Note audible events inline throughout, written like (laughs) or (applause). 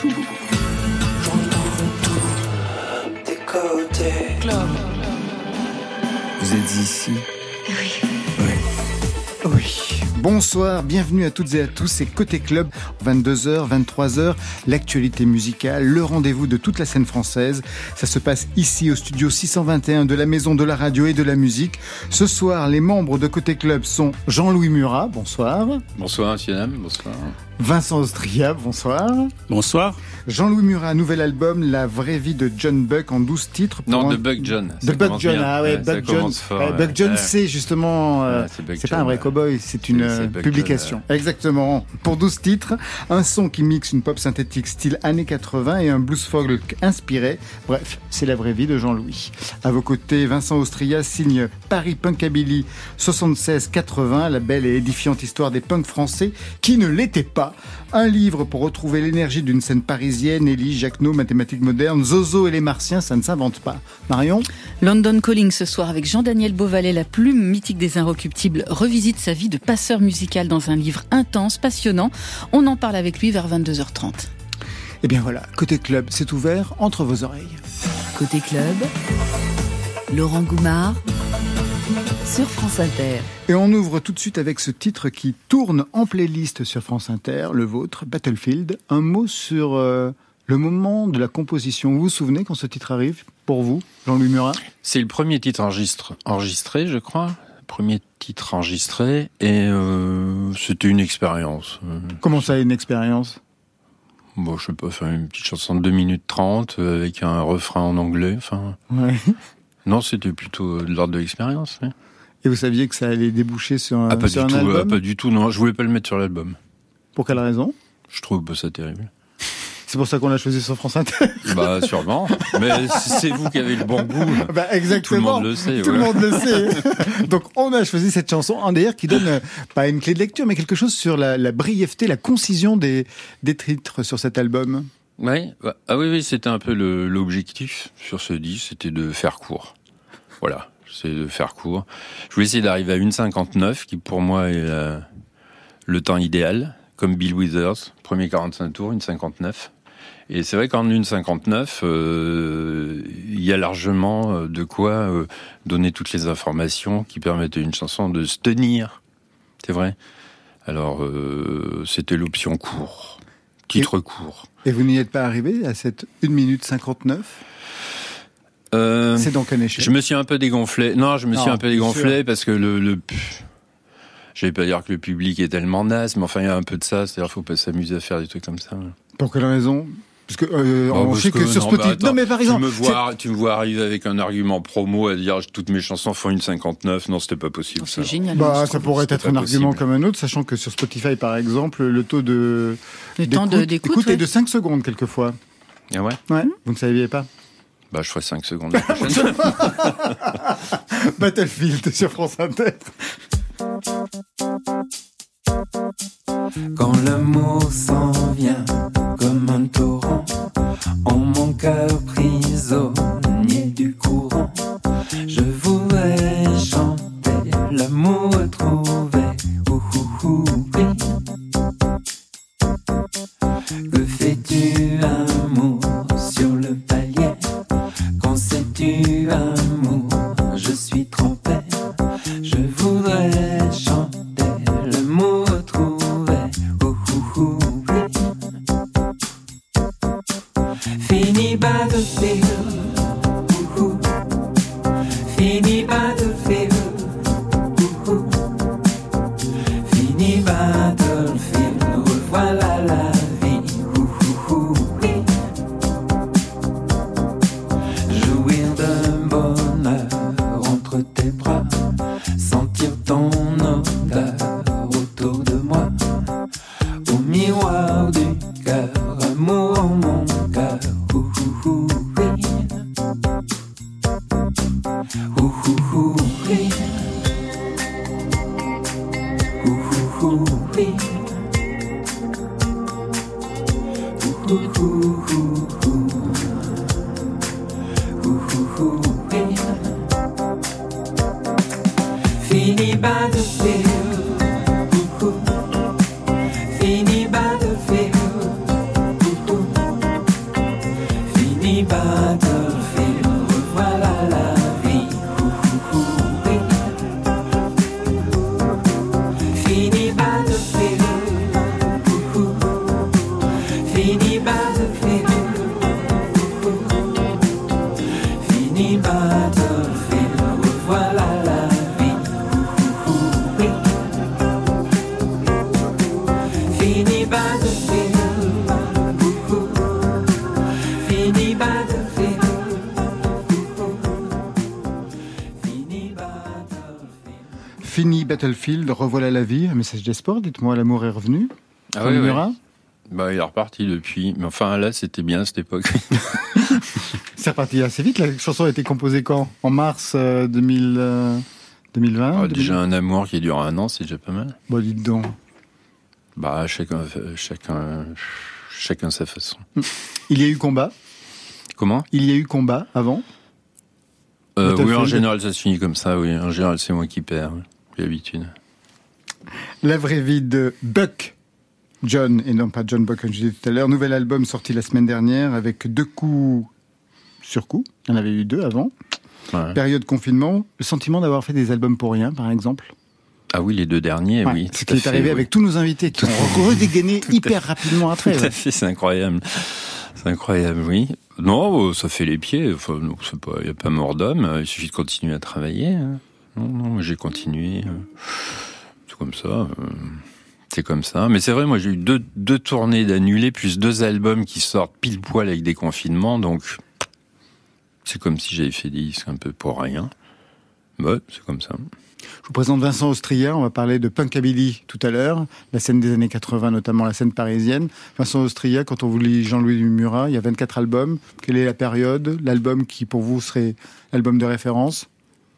tout. Vous êtes ici? Oui. Oui. Bonsoir, bienvenue à toutes et à tous, c'est Côté Club, 22h, 23h, l'actualité musicale, le rendez-vous de toute la scène française. Ça se passe ici au studio 621 de la Maison de la Radio et de la Musique. Ce soir, les membres de Côté Club sont Jean-Louis Murat, bonsoir. Bonsoir, monsieur Nam, bonsoir. Vincent Austria, bonsoir. Bonsoir. Jean-Louis Murat, nouvel album, La vraie vie de John Buck en 12 titres. Non, un- de Buck John. De Buck John, bien. ah ouais, Buck John. commence fort, Ouais, ouais. Buck John, Ouais. c'est justement, euh, Ouais, c'est pas John, un vrai ouais. cowboy, c'est une euh, publication. Exactement. Pour 12 titres, un son qui mixe une pop synthétique style années 80 et un blues folk inspiré. Bref, c'est la vraie vie de Jean-Louis. À vos côtés, Vincent Austria signe Paris Punkabilly 76-80, la belle et édifiante histoire des punks français qui ne l'étaient pas. Un livre pour retrouver l'énergie d'une scène parisienne, Élie, Jacquenot, mathématiques modernes, Zozo et les Martiens, ça ne s'invente pas. Marion London Calling ce soir avec Jean-Daniel Beauvalet, la plume mythique des Inrecuptibles, revisite sa vie de passeur musical dans un livre intense, passionnant. On en parle avec lui vers 22h30. Eh bien voilà, côté club, c'est ouvert entre vos oreilles. Côté club, Laurent Goumard sur France Inter. Et on ouvre tout de suite avec ce titre qui tourne en playlist sur France Inter, le vôtre, Battlefield. Un mot sur euh, le moment de la composition. Vous vous souvenez quand ce titre arrive pour vous, Jean-Louis Murat? C'est le premier titre enregistre- enregistré, je crois. Premier titre enregistré. Et euh, c'était une expérience. Euh, Comment ça, une expérience? Bon, je sais pas, faire une petite chanson de 2 minutes 30 euh, avec un refrain en anglais. Enfin, Ouais. non, c'était plutôt de l'ordre de l'expérience. oui. Et vous saviez que ça allait déboucher sur un, Ah, pas sur du un tout, album euh, pas du tout. Non, je voulais pas le mettre sur l'album. Pour quelle raison? Je trouve pas ça terrible. C'est pour ça qu'on l'a choisi sur France Inter. (laughs) Bah, sûrement. Mais c'est vous qui avez le bon goût. (laughs) bah, Tout le exactement. monde le sait. Tout le monde le sait. (laughs) Donc on a choisi cette chanson, en d'ailleurs qui donne euh, pas une clé de lecture, mais quelque chose sur la, la brièveté, la concision des, des titres sur cet album. Ouais, bah, ah oui, oui, c'était un peu l'objectif sur ce disque, c'était de faire court. Voilà, c'est de faire court. Je voulais essayer d'arriver à 1,59, qui pour moi est euh, le temps idéal, comme Bill Withers, premier 45 tours, 1,59. Et c'est vrai qu'en 1,59, euh, il y a largement euh, de quoi euh, donner toutes les informations qui permettent à une chanson de se tenir. C'est vrai. Alors, euh, c'était l'option court, titre court. Et vous n'y êtes pas arrivé à cette 1 minute 59 Euh, C'est donc un échec. Je me suis un peu dégonflé. Non, je me suis un peu dégonflé sûr. parce que le, le je vais pas dire que le public est tellement naze, mais enfin il y a un peu de ça. C'est-à-dire, faut pas s'amuser à faire des trucs comme ça. Pour quelle raison? Parce que euh, Oh, on parce sait que, sur bah, attends, non mais par exemple, tu me vois, tu me vois arriver avec un argument promo à dire toutes mes chansons font une 59. Non, c'était pas possible. ça. C'est génial. Bah, ça pourrait être un argument comme un autre, sachant que sur Spotify, par exemple, le taux de Le temps de- d'écoute. d'écoute est ouais. de 5 secondes quelquefois. Ah ouais? Ouais, vous ne saviez pas? Bah, je ferai 5 secondes. la prochaine. (laughs) Battlefield sur France Inter. Quand l'amour s'en vient 你把的 Battlefield, revoilà la vie, un message d'espoir, dites-moi, l'amour est revenu. Ah oui, oui. Bah, il est reparti depuis. Mais enfin, là, c'était bien à cette époque. (laughs) C'est reparti assez vite, la chanson a été composée quand? En mars euh, 2000, euh, 2020 Ah, 2000 déjà, un amour qui dure un an, c'est déjà pas mal. Bon, dites donc. Bah, chacun, chacun, chacun sa façon. Il y a eu combat Comment? Il y a eu combat avant euh, Oui, en général, ça se finit comme ça, oui. En général, c'est moi qui perds. L'habitude. La vraie vie de Buck John, et non pas John Buck, comme je disais tout à l'heure. Nouvel album sorti la semaine dernière avec deux coups sur coup. Il y en avait eu deux avant. Ouais. Période confinement. Le sentiment d'avoir fait des albums pour rien, par exemple. Ah oui, les deux derniers, Ouais, oui. ce tout qui est fait, arrivé oui. avec tous nos invités qui ont redégainé hyper rapidement après. Tout ouais. à fait, c'est incroyable. C'est incroyable, oui. Non, euh, ça fait les pieds. Enfin, il n'y a pas mort d'homme. Il suffit de continuer à travailler. hein. Non, non, j'ai continué. euh, C'est comme ça. euh, C'est comme ça. Mais c'est vrai, moi, j'ai eu deux, deux tournées d'annulés, plus deux albums qui sortent pile poil avec des confinements. Donc, c'est comme si j'avais fait des disques un peu pour rien. Ouais, c'est comme ça. Je vous présente Vincent Austria. On va parler de Punkabilly tout à l'heure, la scène des années 80, notamment la scène parisienne. Vincent Austria, quand on vous lit Jean-Louis Murat, il y a 24 albums. Quelle est la période L'album qui, pour vous, serait l'album de référence?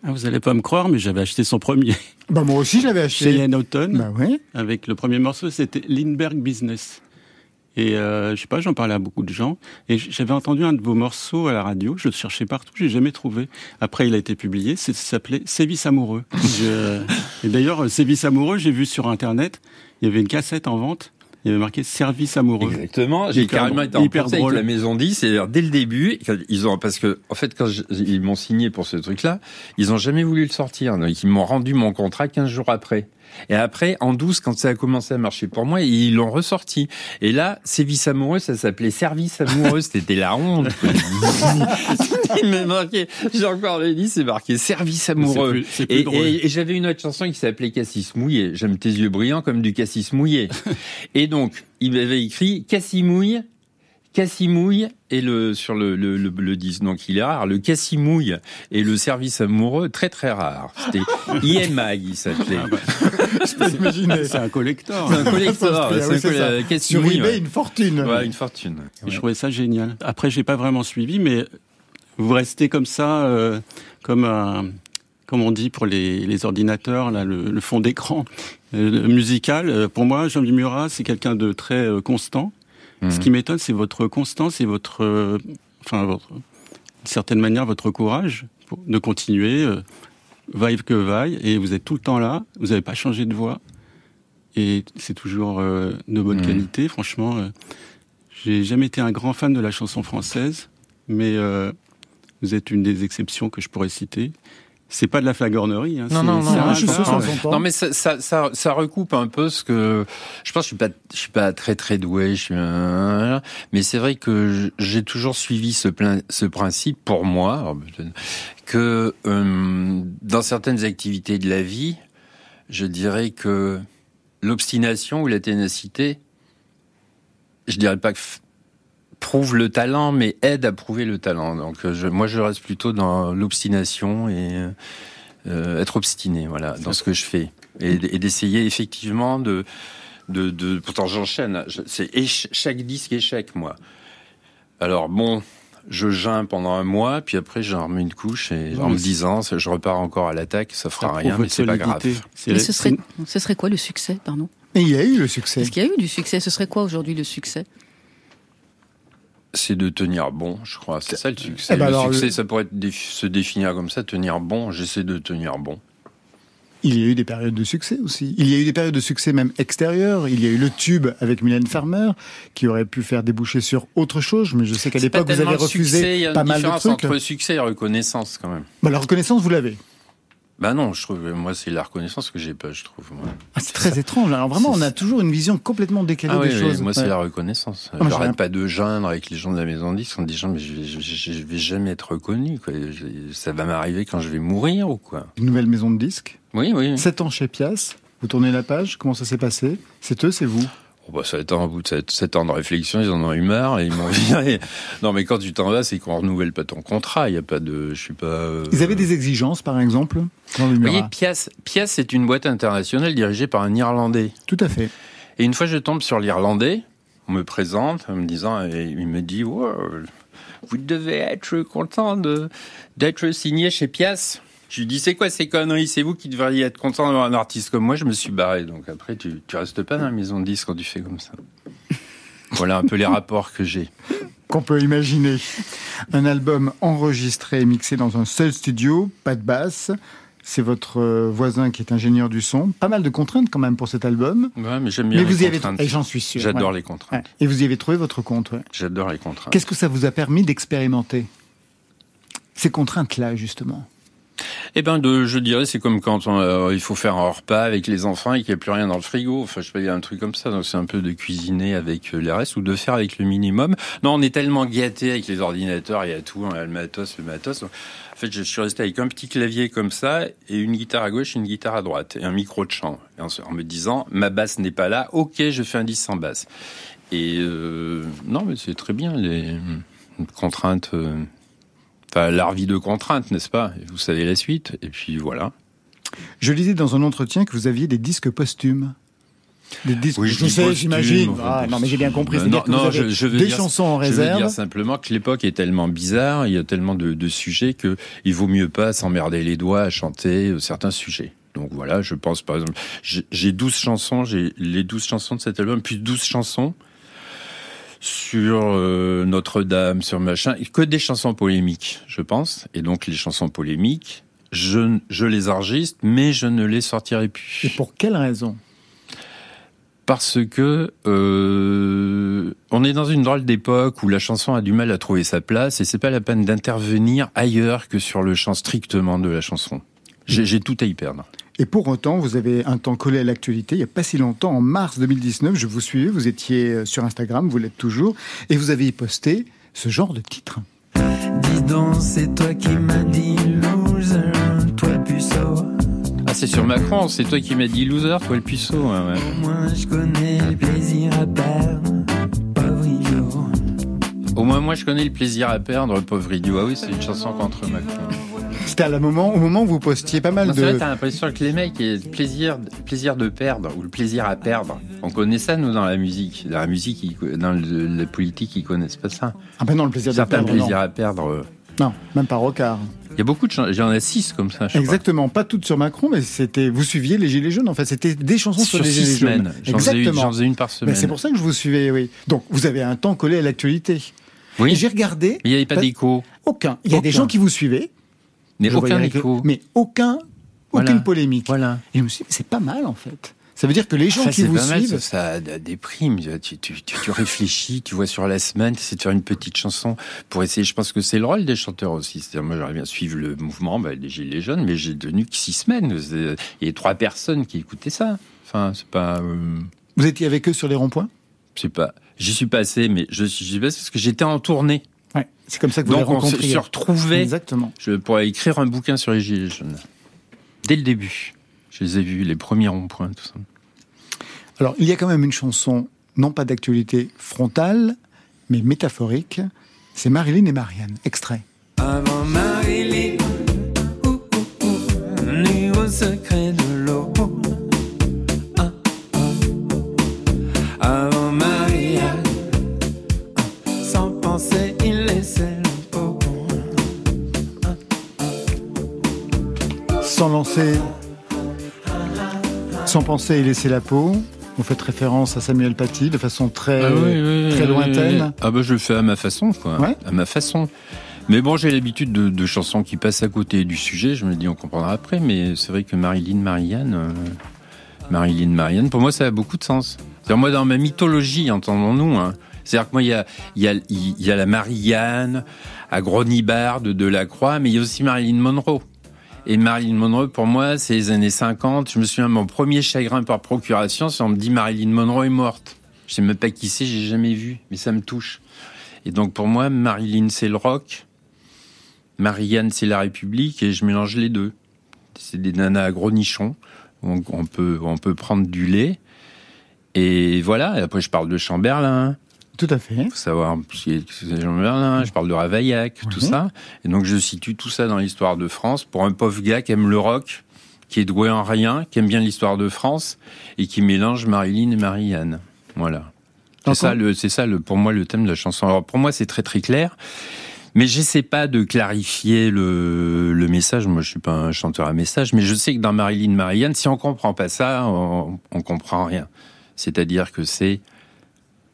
Ah, vous allez pas me croire, mais j'avais acheté son premier bah, Moi aussi, je l'avais chez acheté. Ian Autumn, Bah avec le premier morceau, c'était Lindbergh Business. Et euh, je sais pas, j'en parlais à beaucoup de gens. Et j'avais entendu un de vos morceaux à la radio. Je le cherchais partout, j'ai jamais trouvé. Après, il a été publié. Ça s'appelait Sévice amoureux. Je- (laughs) Et d'ailleurs, Sévice amoureux, j'ai vu sur internet. Il y avait une cassette en vente. Il y avait marqué Service amoureux. Exactement. J'ai carrément été en Hyper avec drôle. la maison 10. C'est-à-dire, dès le début, ils ont, parce que, en fait, quand je- ils m'ont signé pour ce truc-là, ils ont jamais voulu le sortir. Donc, ils m'ont rendu mon contrat 15 jours après. Et après, en 12, quand ça a commencé à marcher pour moi, ils l'ont ressorti. Et là, Sévice amoureux, ça s'appelait Service amoureux. C'était la honte. quoi. (laughs) (laughs) Il m'a marqué, j'ai encore le dit, c'est marqué Service amoureux. Plus- Et, et- et j'avais une autre chanson qui s'appelait Cassis mouillé. J'aime tes yeux brillants comme du cassis mouillé. (laughs) et donc, il m'avait écrit Cassimouille, Cassimouille et le sur le, le, le, le disque. Donc, il est rare. Le Cassimouille et le service amoureux, très très rare. C'était (laughs) IMAG, il s'appelait. Ah bah, (laughs) Je peux imaginer. c'est un collector. C'est un collector. Oui, c'est un c'est coll- ça. euh, Sur eBay, ouais. une fortune. Ouais, une fortune. Et Je trouvais ça génial. Après, j'ai pas vraiment suivi, mais vous restez comme ça, euh, comme un, comme on dit pour les, les ordinateurs, là, le, le fond d'écran euh, musical. Euh, Pour moi, Jean-Louis Murat, c'est quelqu'un de très euh, constant. Mhm. Ce qui m'étonne, c'est votre constance et votre, euh, enfin, votre, d'une certaine manière, votre courage pour- de continuer, euh, vaille que vaille, et vous êtes tout le temps là. Vous n'avez pas changé de voix, et c'est toujours euh, de bonne Mhm. qualité. Franchement, euh, j'ai jamais été un grand fan de la chanson française, mais vous êtes une des exceptions que je pourrais citer. C'est pas de la flagornerie. Hein, Non, non, non, je suis. Non mais ça, ça, ça, ça recoupe un peu ce que je pense. que Je suis pas, je suis pas très très doué. Je suis, un- mais c'est vrai que j'ai toujours suivi ce, plein, ce principe pour moi que euh, dans certaines activités de la vie, je dirais que l'obstination ou la ténacité, je dirais pas que prouve le talent, mais aide à prouver le talent. Donc euh, je, moi je reste plutôt dans l'obstination et euh, être obstiné, voilà, dans ce que je fais, et, et d'essayer effectivement de, de, de pourtant j'enchaîne. je- C'est chaque disque échec, moi. Alors bon, je geins pendant un mois, puis après j'en remets une couche et Non, en mais me disant, je repars encore à l'attaque, ça fera rien, mais c'est pas grave. Mais ce serait, ce serait quoi le succès, pardon? Et il y a eu le succès. Est-ce qu'il y a eu du succès? Ce serait quoi aujourd'hui le succès? C'est de tenir bon, je crois. C'est ça le succès. Eh ben le alors, succès, le- ça pourrait se définir comme ça, tenir bon. J'essaie de tenir bon. Il y a eu des périodes de succès aussi. Il y a eu des périodes de succès même extérieures. Il y a eu le tube avec Mylène Farmer qui aurait pu faire déboucher sur autre chose. Mais je sais qu'à pas l'époque, vous avez le succès, il y refusé a pas une mal de différence trucs. entre succès et reconnaissance quand même. Bah, la reconnaissance, vous l'avez. Bah non, je trouve, moi, c'est la reconnaissance que j'ai pas, je trouve. Ah, c'est très étrange. Alors vraiment, on a toujours une vision complètement décalée Ah des oui, choses. moi, c'est la reconnaissance. j'ai J'arrête rien- pas de geindre avec les gens de la maison 10 en disant, mais je vais, je, je- je vais jamais être reconnu. Quoi. Ça va m'arriver quand je vais mourir ou quoi. Une nouvelle maison de disques. Oui, oui. 7 ans chez Pias. Vous tournez la page. Comment ça s'est passé? C'est eux, c'est vous? Oh bah, ça a été un bout de 7 ans de réflexion, ils en ont eu marre et ils m'ont (laughs) viré. Non, mais quand tu t'en vas, c'est qu'on renouvelle pas ton contrat. Il y a pas de, je suis pas. euh, Ils avaient des exigences, par exemple dans le Vous voyez, Pias, Pias, c'est une boîte internationale dirigée par un Irlandais. Tout à fait. Et une fois, je tombe sur l'Irlandais. On me présente en me disant, et il me dit, Wow, vous devez être content de d'être signé chez Pias. Je lui dis, c'est quoi ces conneries? C'est vous qui devriez être content d'avoir un artiste comme moi. Je me suis barré. Donc après, tu, tu restes pas dans la maison de disques quand tu fais comme ça. (laughs) Voilà un peu les rapports que j'ai. Qu'on peut imaginer. Un album enregistré et mixé dans un seul studio, pas de basse. C'est votre euh, voisin qui est ingénieur du son. Pas mal de contraintes quand même pour cet album. Ouais, mais j'aime bien Mais les vous y avez contraintes. et j'en suis sûr. J'adore ouais. les contraintes. Ouais. Et vous y avez trouvé votre compte. ouais. J'adore les contraintes. Qu'est-ce que ça vous a permis d'expérimenter Ces contraintes-là, justement? Eh ben, de, je dirais, c'est comme quand euh, il faut faire un repas avec les enfants et qu'il n'y a plus rien dans le frigo. Enfin, je sais pas, il y a un truc comme ça. Donc, c'est un peu de cuisiner avec euh, les restes ou de faire avec le minimum. Non, on est tellement gâté avec les ordinateurs, il y a tout, on a le matos, le matos. En fait, je suis resté avec un petit clavier comme ça et une guitare à gauche une guitare à droite et un micro de chant. En, en me disant, ma basse n'est pas là. Ok, je fais un 10 sans basse. Et euh, non, mais c'est très bien les contraintes. Enfin, l'art vie de contraintes, n'est-ce pas? Vous savez la suite. Et puis voilà. Je lisais dans un entretien que vous aviez des disques posthumes. Des disques, Oui, je, sais, j'imagine. Ah, non, mais j'ai bien compris. Euh, non, non, je, je veux des dire, chansons en je veux réserve. dire simplement que l'époque est tellement bizarre, il y a tellement de, de sujets que il vaut mieux pas s'emmerder les doigts à chanter euh, certains sujets. Donc voilà, je pense par exemple, j'ai- j'ai 12 chansons, j'ai les 12 chansons de cet album, puis 12 chansons sur euh, Notre-Dame, sur machin, que des chansons polémiques, je pense. Et donc les chansons polémiques, je, je les enregistre, mais je ne les sortirai plus. Et pour quelle raison? Parce que euh, on est dans une drôle d'époque où la chanson a du mal à trouver sa place et c'est pas la peine d'intervenir ailleurs que sur le champ strictement de la chanson. J'ai tout à y perdre. Et pour autant, vous avez un temps collé à l'actualité. Il n'y a pas si longtemps, en mars 2019, je vous suivais, vous étiez euh, sur Instagram, vous l'êtes toujours, et vous aviez posté ce genre de titre. Dis donc, c'est toi qui m'as dit loser, toi puceau. Ah c'est sur Macron, c'est toi qui m'as dit loser, toi le puceau. ouais, ouais. Moi je connais le plaisir à perdre, pauvre idiot. Au moins moi je connais le plaisir à perdre, pauvre idiot. Ah oui, c'est une chanson contre Macron. C'était à la moment, au moment où vous postiez pas mal Non, c'est vrai, de... t'as l'impression que les mecs, le plaisir, le plaisir de perdre ou le plaisir à perdre. On connaît ça, nous, dans la musique. Dans la musique, ils- dans le- la politique, ils connaissent pas ça. Ah ben non, le plaisir de perdre, plaisirs non. à perdre. euh, Non, même pas Rocard. Il y a beaucoup de chansons. J'en ai six comme ça, je crois. Exactement, pas toutes sur Macron, mais c'était vous suiviez les Gilets jaunes. En fait, c'était des chansons sur, Sur les six Gilets semaines. jaunes. J'en faisais, une, Exactement. j'en faisais une par semaine. c'est pour ça que je vous suivais, oui. Donc, vous avez un temps collé à l'actualité. Oui, j'ai regardé, mais il n'y avait pas d'écho. aucun. Il y a des gens qui vous suivaient. Mais Je aucun écho. Mais aucun, aucune polémique. Voilà. Et je me suis dit, c'est pas mal en fait. Ça veut dire que les gens qui vous pas mal, suivent, ça, ça déprime. Tu, tu, tu, tu réfléchis, tu vois sur la semaine, tu essaies de faire une petite chanson pour essayer. Je pense que c'est le rôle des chanteurs aussi. C'est-à-dire, moi, j'aimerais bien suivre le mouvement bah, des Gilets jaunes, mais j'ai tenu que six semaines. Il y a trois personnes qui écoutaient ça. Enfin, c'est pas. euh, vous étiez avec eux sur les ronds-points? c'est pas. J'y suis passé, mais je suis passé parce que j'étais en tournée. Ouais. C'est comme ça que vous les Donc, on se retrouvait. Exactement. Je pourrais écrire un bouquin sur les Gilets jaunes. Dès le début. Je les ai vus, les premiers ronds-points, tout ça. Alors, il y a quand même une chanson, non pas d'actualité frontale, mais métaphorique. C'est Marilyn et Marianne. Extrait. Avant Marilyn, Sans penser et laisser la peau. Vous faites référence à Samuel Paty de façon très, très lointaine. Ah bah je le fais à ma façon, quoi. Ouais. À ma façon. Mais bon, j'ai l'habitude de, de chansons qui passent à côté du sujet. Je me dis, on comprendra après. Mais c'est vrai que Marilyn Marianne, euh, Marilyn Marianne, pour moi, ça a beaucoup de sens. C'est-à-dire, moi, dans ma mythologie, entendons-nous, hein, c'est-à-dire que moi, il y a, il y, a, il y a la Marianne, à Gronibard de Delacroix, mais il y a aussi Marilyn Monroe. Et Marilyn Monroe, pour moi, c'est les années 50. Je me souviens, mon premier chagrin par procuration, c'est on me dit Marilyn Monroe est morte. Je sais même pas qui c'est, j'ai jamais vu, mais ça me touche. Et donc pour moi, Marilyn c'est le rock, Marianne c'est la République, et je mélange les deux. C'est des nanas à gros nichons. On, on peut, on peut prendre du lait Et voilà, après je parle de Chamberlain, Tout à fait. faut savoir qui est qui est Chamberlain, je parle de Ravaillac, tout ça. Et donc je situe tout ça dans l'histoire de France pour un pauvre gars qui aime le rock, qui est doué en rien, qui aime bien l'histoire de France et qui mélange Marilyn et Marianne. Voilà. C'est ça, le, c'est ça le, pour moi le thème de la chanson. Alors pour moi c'est très très clair, mais j'essaie pas de clarifier le, le message. Moi je suis pas un chanteur à message, mais je sais que dans Marilyn Marianne, si on comprend pas ça, on, on comprend rien. C'est-à-dire que c'est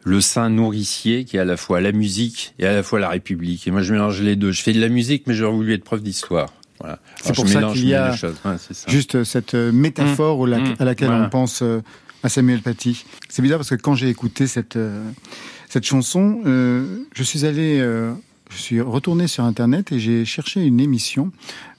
le saint nourricier qui est à la fois la musique et à la fois la République. Et moi je mélange les deux. Je fais de la musique, mais j'aurais voulu être prof d'histoire. Voilà. C'est pour ça qu'il y a. Ouais. Juste euh, cette euh, métaphore la- Mmh. à laquelle Voilà. on pense euh, à Samuel Paty. C'est bizarre parce que quand j'ai écouté cette, cette chanson, euh, je suis allé, euh, je suis retourné sur Internet et j'ai cherché une émission.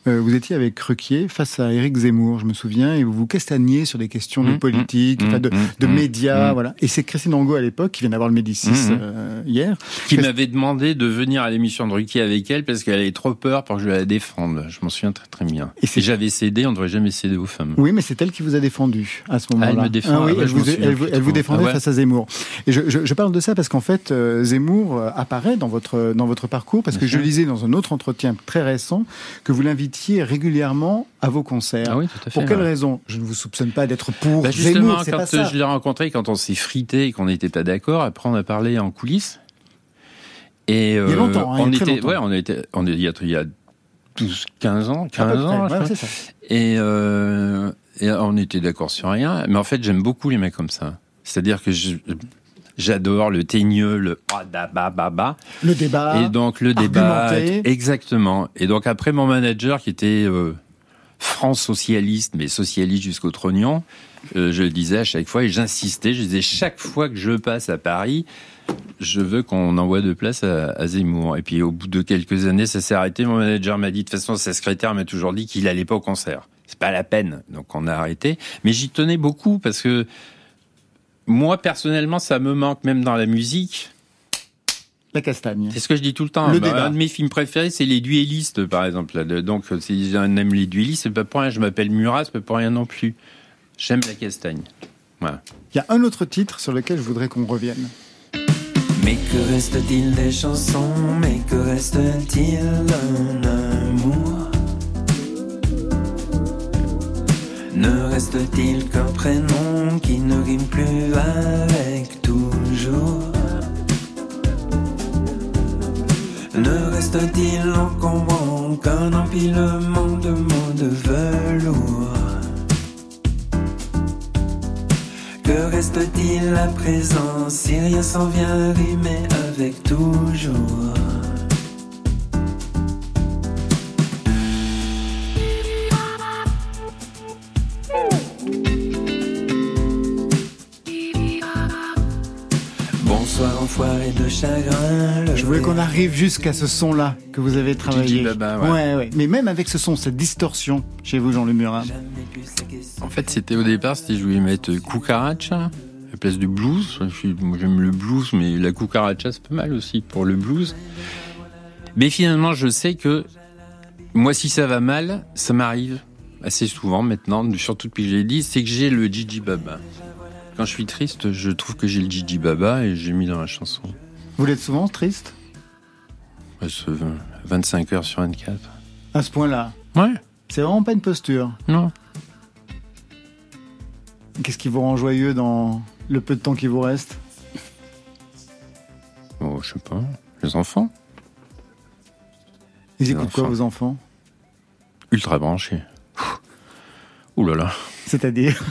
Euh, vous étiez avec Ruquier face à Éric Zemmour, je me souviens, et vous vous castagniez sur des questions de Mmh, politique, mmh, de, mmh, de mmh, médias, voilà. Et c'est Christine Angot à l'époque qui vient d'avoir le Médicis euh, hier. Qui m'avait demandé de venir à l'émission de Ruquier avec elle parce qu'elle avait trop peur pour que je la défende. Je m'en souviens très très bien. Et Et j'avais cédé, on ne devrait jamais céder aux femmes. Oui, mais c'est elle qui vous a défendu à ce moment-là. elle me défend. oui, Ah ouais, elle, vous, souviens elle vous- plus elle vous trop. défendait Ah ouais. face à Zemmour. Et je, je- je parle de ça parce qu'en fait, euh, Zemmour apparaît dans votre, dans votre parcours parce Bien que je lisais dans un autre entretien très récent que vous l'invitiez régulièrement à vos concerts. Ah oui, tout à fait. Pour quelle ouais. raison? Je ne vous soupçonne pas d'être pour Bah, justement, Zemmour, quand pas euh, ça. je l'ai rencontré, quand on s'est frité et qu'on n'était pas d'accord, après on a parlé en coulisses. Et Il y a euh, longtemps, hein, il y a on était, longtemps. ouais, on était, on est, il y a, il y a 12, 15 ans, À 15 peu près, ans, je ouais, crois. ça. Et, euh, et on était d'accord sur rien. Mais en fait, j'aime beaucoup les mecs comme ça. C'est-à-dire que je- j'adore le teigneux, le ah, ba. Le débat. Et donc le débat, exactement. Et donc après mon manager qui était euh, France socialiste, mais socialiste jusqu'au trognon, euh, je le disais à chaque fois et j'insistais, je disais chaque fois que je passe à Paris, je veux qu'on envoie de place à, à Zemmour. Et puis au bout de quelques années, ça s'est arrêté. Mon manager m'a dit, de toute façon, sa secrétaire m'a toujours dit qu'il allait pas au concert. C'est pas la peine. Donc on a arrêté. Mais j'y tenais beaucoup parce que moi, personnellement, ça me manque même dans la musique. La castagne. C'est ce que je dis tout le temps. Le Bah, débat. Un de mes films préférés, c'est Les Duellistes, par exemple. Donc, si on aime Les Duellistes, c'est pas pour rien. Je m'appelle Murat, c'est pas pour rien non plus. J'aime la castagne. Voilà. Il y a un autre titre sur lequel je voudrais qu'on revienne. Mais que reste-t-il des chansons? Mais que reste-t-il d'un amour? Ne reste-t-il qu'un prénom qui ne rime plus avec toujours? Ne reste-t-il encombrant qu'un empilement de mots de velours? Que reste-t-il à présent si rien s'en vient rimer avec toujours? De chagrin. le Je voulais qu'on arrive jusqu'à ce son-là que vous avez travaillé. Baba, ouais. ouais, ouais. Mais même avec ce son, cette distorsion chez vous, Jean questions. En fait, c'était au départ, c'était je voulais mettre Cucaracha à la place du blues. J'aime le blues, mais la Cucaracha, c'est pas mal aussi pour le blues. Mais finalement, je sais que moi, si ça va mal, ça m'arrive assez souvent maintenant, surtout depuis que j'ai dit, c'est que j'ai le Gigi Baba. Quand je suis triste, je trouve que j'ai le Gigi Baba et j'ai mis dans la chanson. Vous l'êtes souvent triste? Ouais, ce 25 heures sur 24. À ce point-là? Ouais, C'est vraiment pas une posture. non. Qu'est-ce qui vous rend joyeux dans le peu de temps qui vous reste? Oh, je sais pas. Les enfants Ils Les écoutent quoi, vos enfants? Ultra branchés. Ouh là là. C'est-à-dire?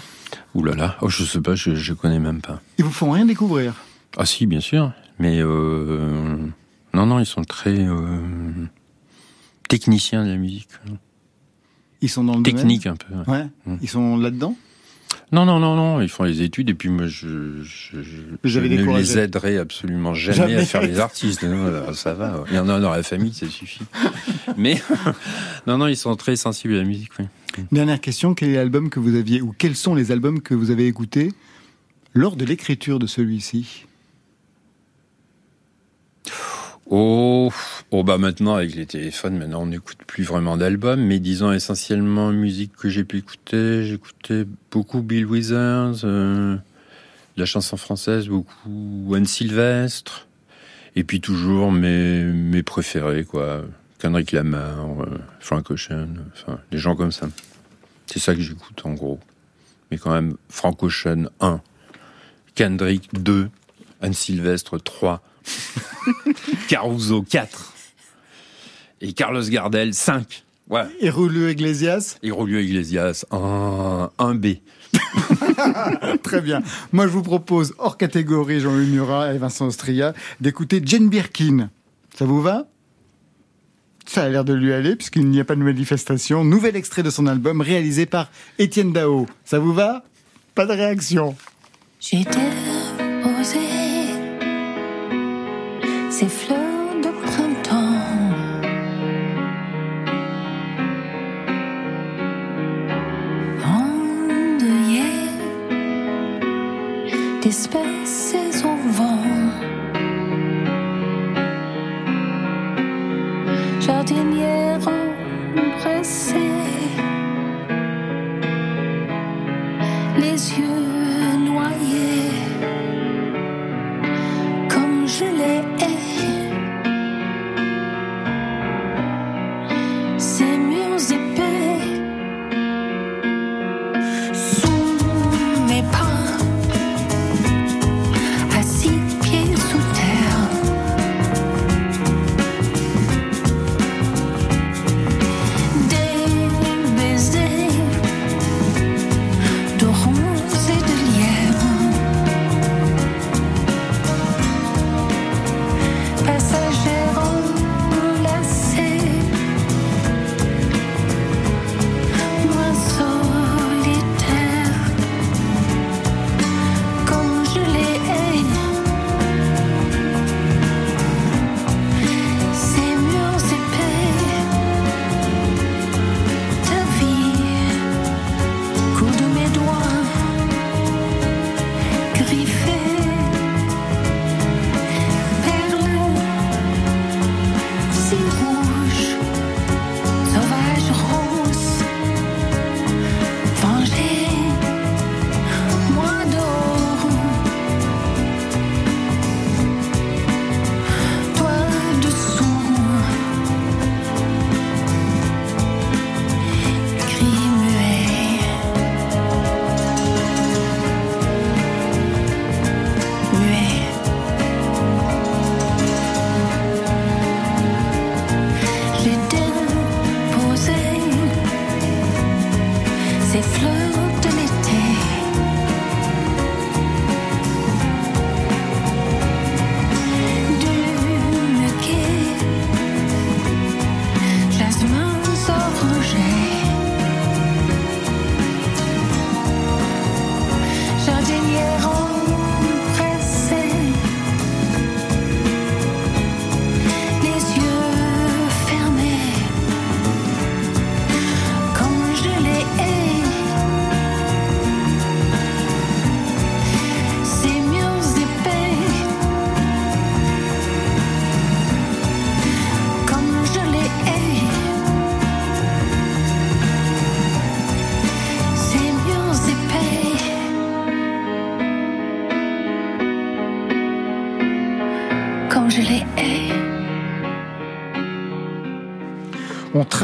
Ouh là là. Oh, je sais pas, je, je connais même pas. Ils vous font rien découvrir? Ah si, bien sûr. Mais euh, non, non, ils sont très euh, techniciens de la musique. Ils sont dans le Technique un peu. ouais. Mm. Ils sont là-dedans? Non, non, non, non, ils font les études et puis moi, je, je, je, Vous je avez ne les aiderai absolument jamais, Jamais. à faire les artistes. Non, ça va. Il y en a dans la famille, ça suffit. (laughs) Mais non, non, ils sont très sensibles à la musique. Oui. Dernière question, quel est l'album que vous aviez, ou quels sont les albums que vous avez écoutés lors de l'écriture de celui-ci? Oh, oh bah maintenant avec les téléphones, maintenant on n'écoute plus vraiment d'albums, mais disons essentiellement musique que j'ai pu écouter. J'écoutais beaucoup Bill Withers, euh, la chanson française, beaucoup Anne Sylvestre, et puis toujours mes, mes préférés, quoi. Kendrick Lamar, euh, Frank Ocean, enfin, des gens comme ça. C'est ça que j'écoute, en gros. Mais quand même, Frank Ocean 1, Kendrick 2, Anne Sylvestre 3, (laughs) Caruso 4, et Carlos Gardel 5. Ouais. Et Iglesias Et Iglesias 1, 1B. (laughs) Très bien. Moi, je vous propose, hors catégorie, Jean-Louis Murat et Vincent Ostria, d'écouter Jane Birkin. Ça vous va? Ça a l'air de lui aller puisqu'il n'y a pas de manifestation. Nouvel extrait de son album réalisé par Étienne Dao. Ça vous va? Pas de réaction. J'ai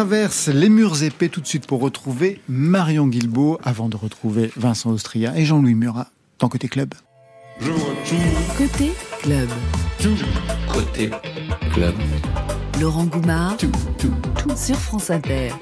traverse les murs épais tout de suite pour retrouver Marion Guilbault avant de retrouver Vincent Austria et Jean-Louis Murat dans Côté Club. Côté club. Côté club. Laurent Goumard sur France Inter.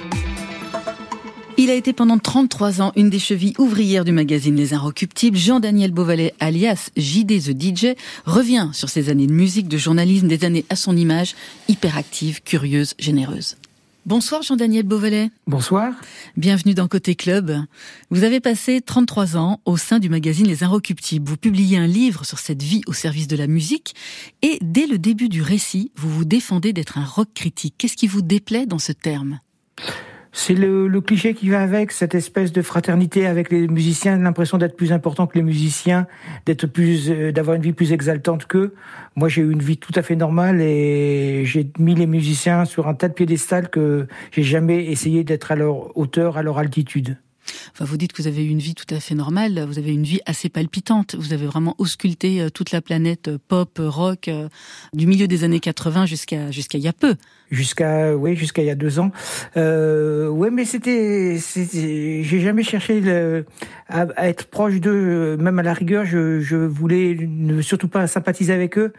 Il a été pendant 33 ans une des chevilles ouvrières du magazine Les Inrecuptibles. Jean-Daniel Beauvalet, alias JD The DJ, revient sur ses années de musique, de journalisme, des années à son image, hyperactive, curieuse, généreuse. Bonsoir Jean-Daniel Beauvalet. Bonsoir. Bienvenue dans Côté Club. Vous avez passé 33 ans au sein du magazine Les Inrecuptibles. Vous publiez un livre sur cette vie au service de la musique et dès le début du récit, vous vous défendez d'être un rock critique. Qu'est-ce qui vous déplaît dans ce terme? C'est le, le cliché qui va avec, cette espèce de fraternité avec les musiciens, l'impression d'être plus important que les musiciens, d'être plus, euh, d'avoir une vie plus exaltante qu'eux. Moi, j'ai eu une vie tout à fait normale et j'ai mis les musiciens sur un tas de piédestal que j'ai jamais essayé d'être à leur hauteur, à leur altitude. Enfin, vous dites que vous avez une vie tout à fait normale, vous avez une vie assez palpitante. Vous avez vraiment ausculté euh, toute la planète euh, pop, rock, euh, du milieu des années 80 jusqu'à jusqu'à il y a peu. Jusqu'à oui, jusqu'à il y a deux ans. Euh, ouais, mais c'était, j'ai jamais cherché à, être proche d'eux. Même à la rigueur, je, je voulais ne surtout pas sympathiser avec eux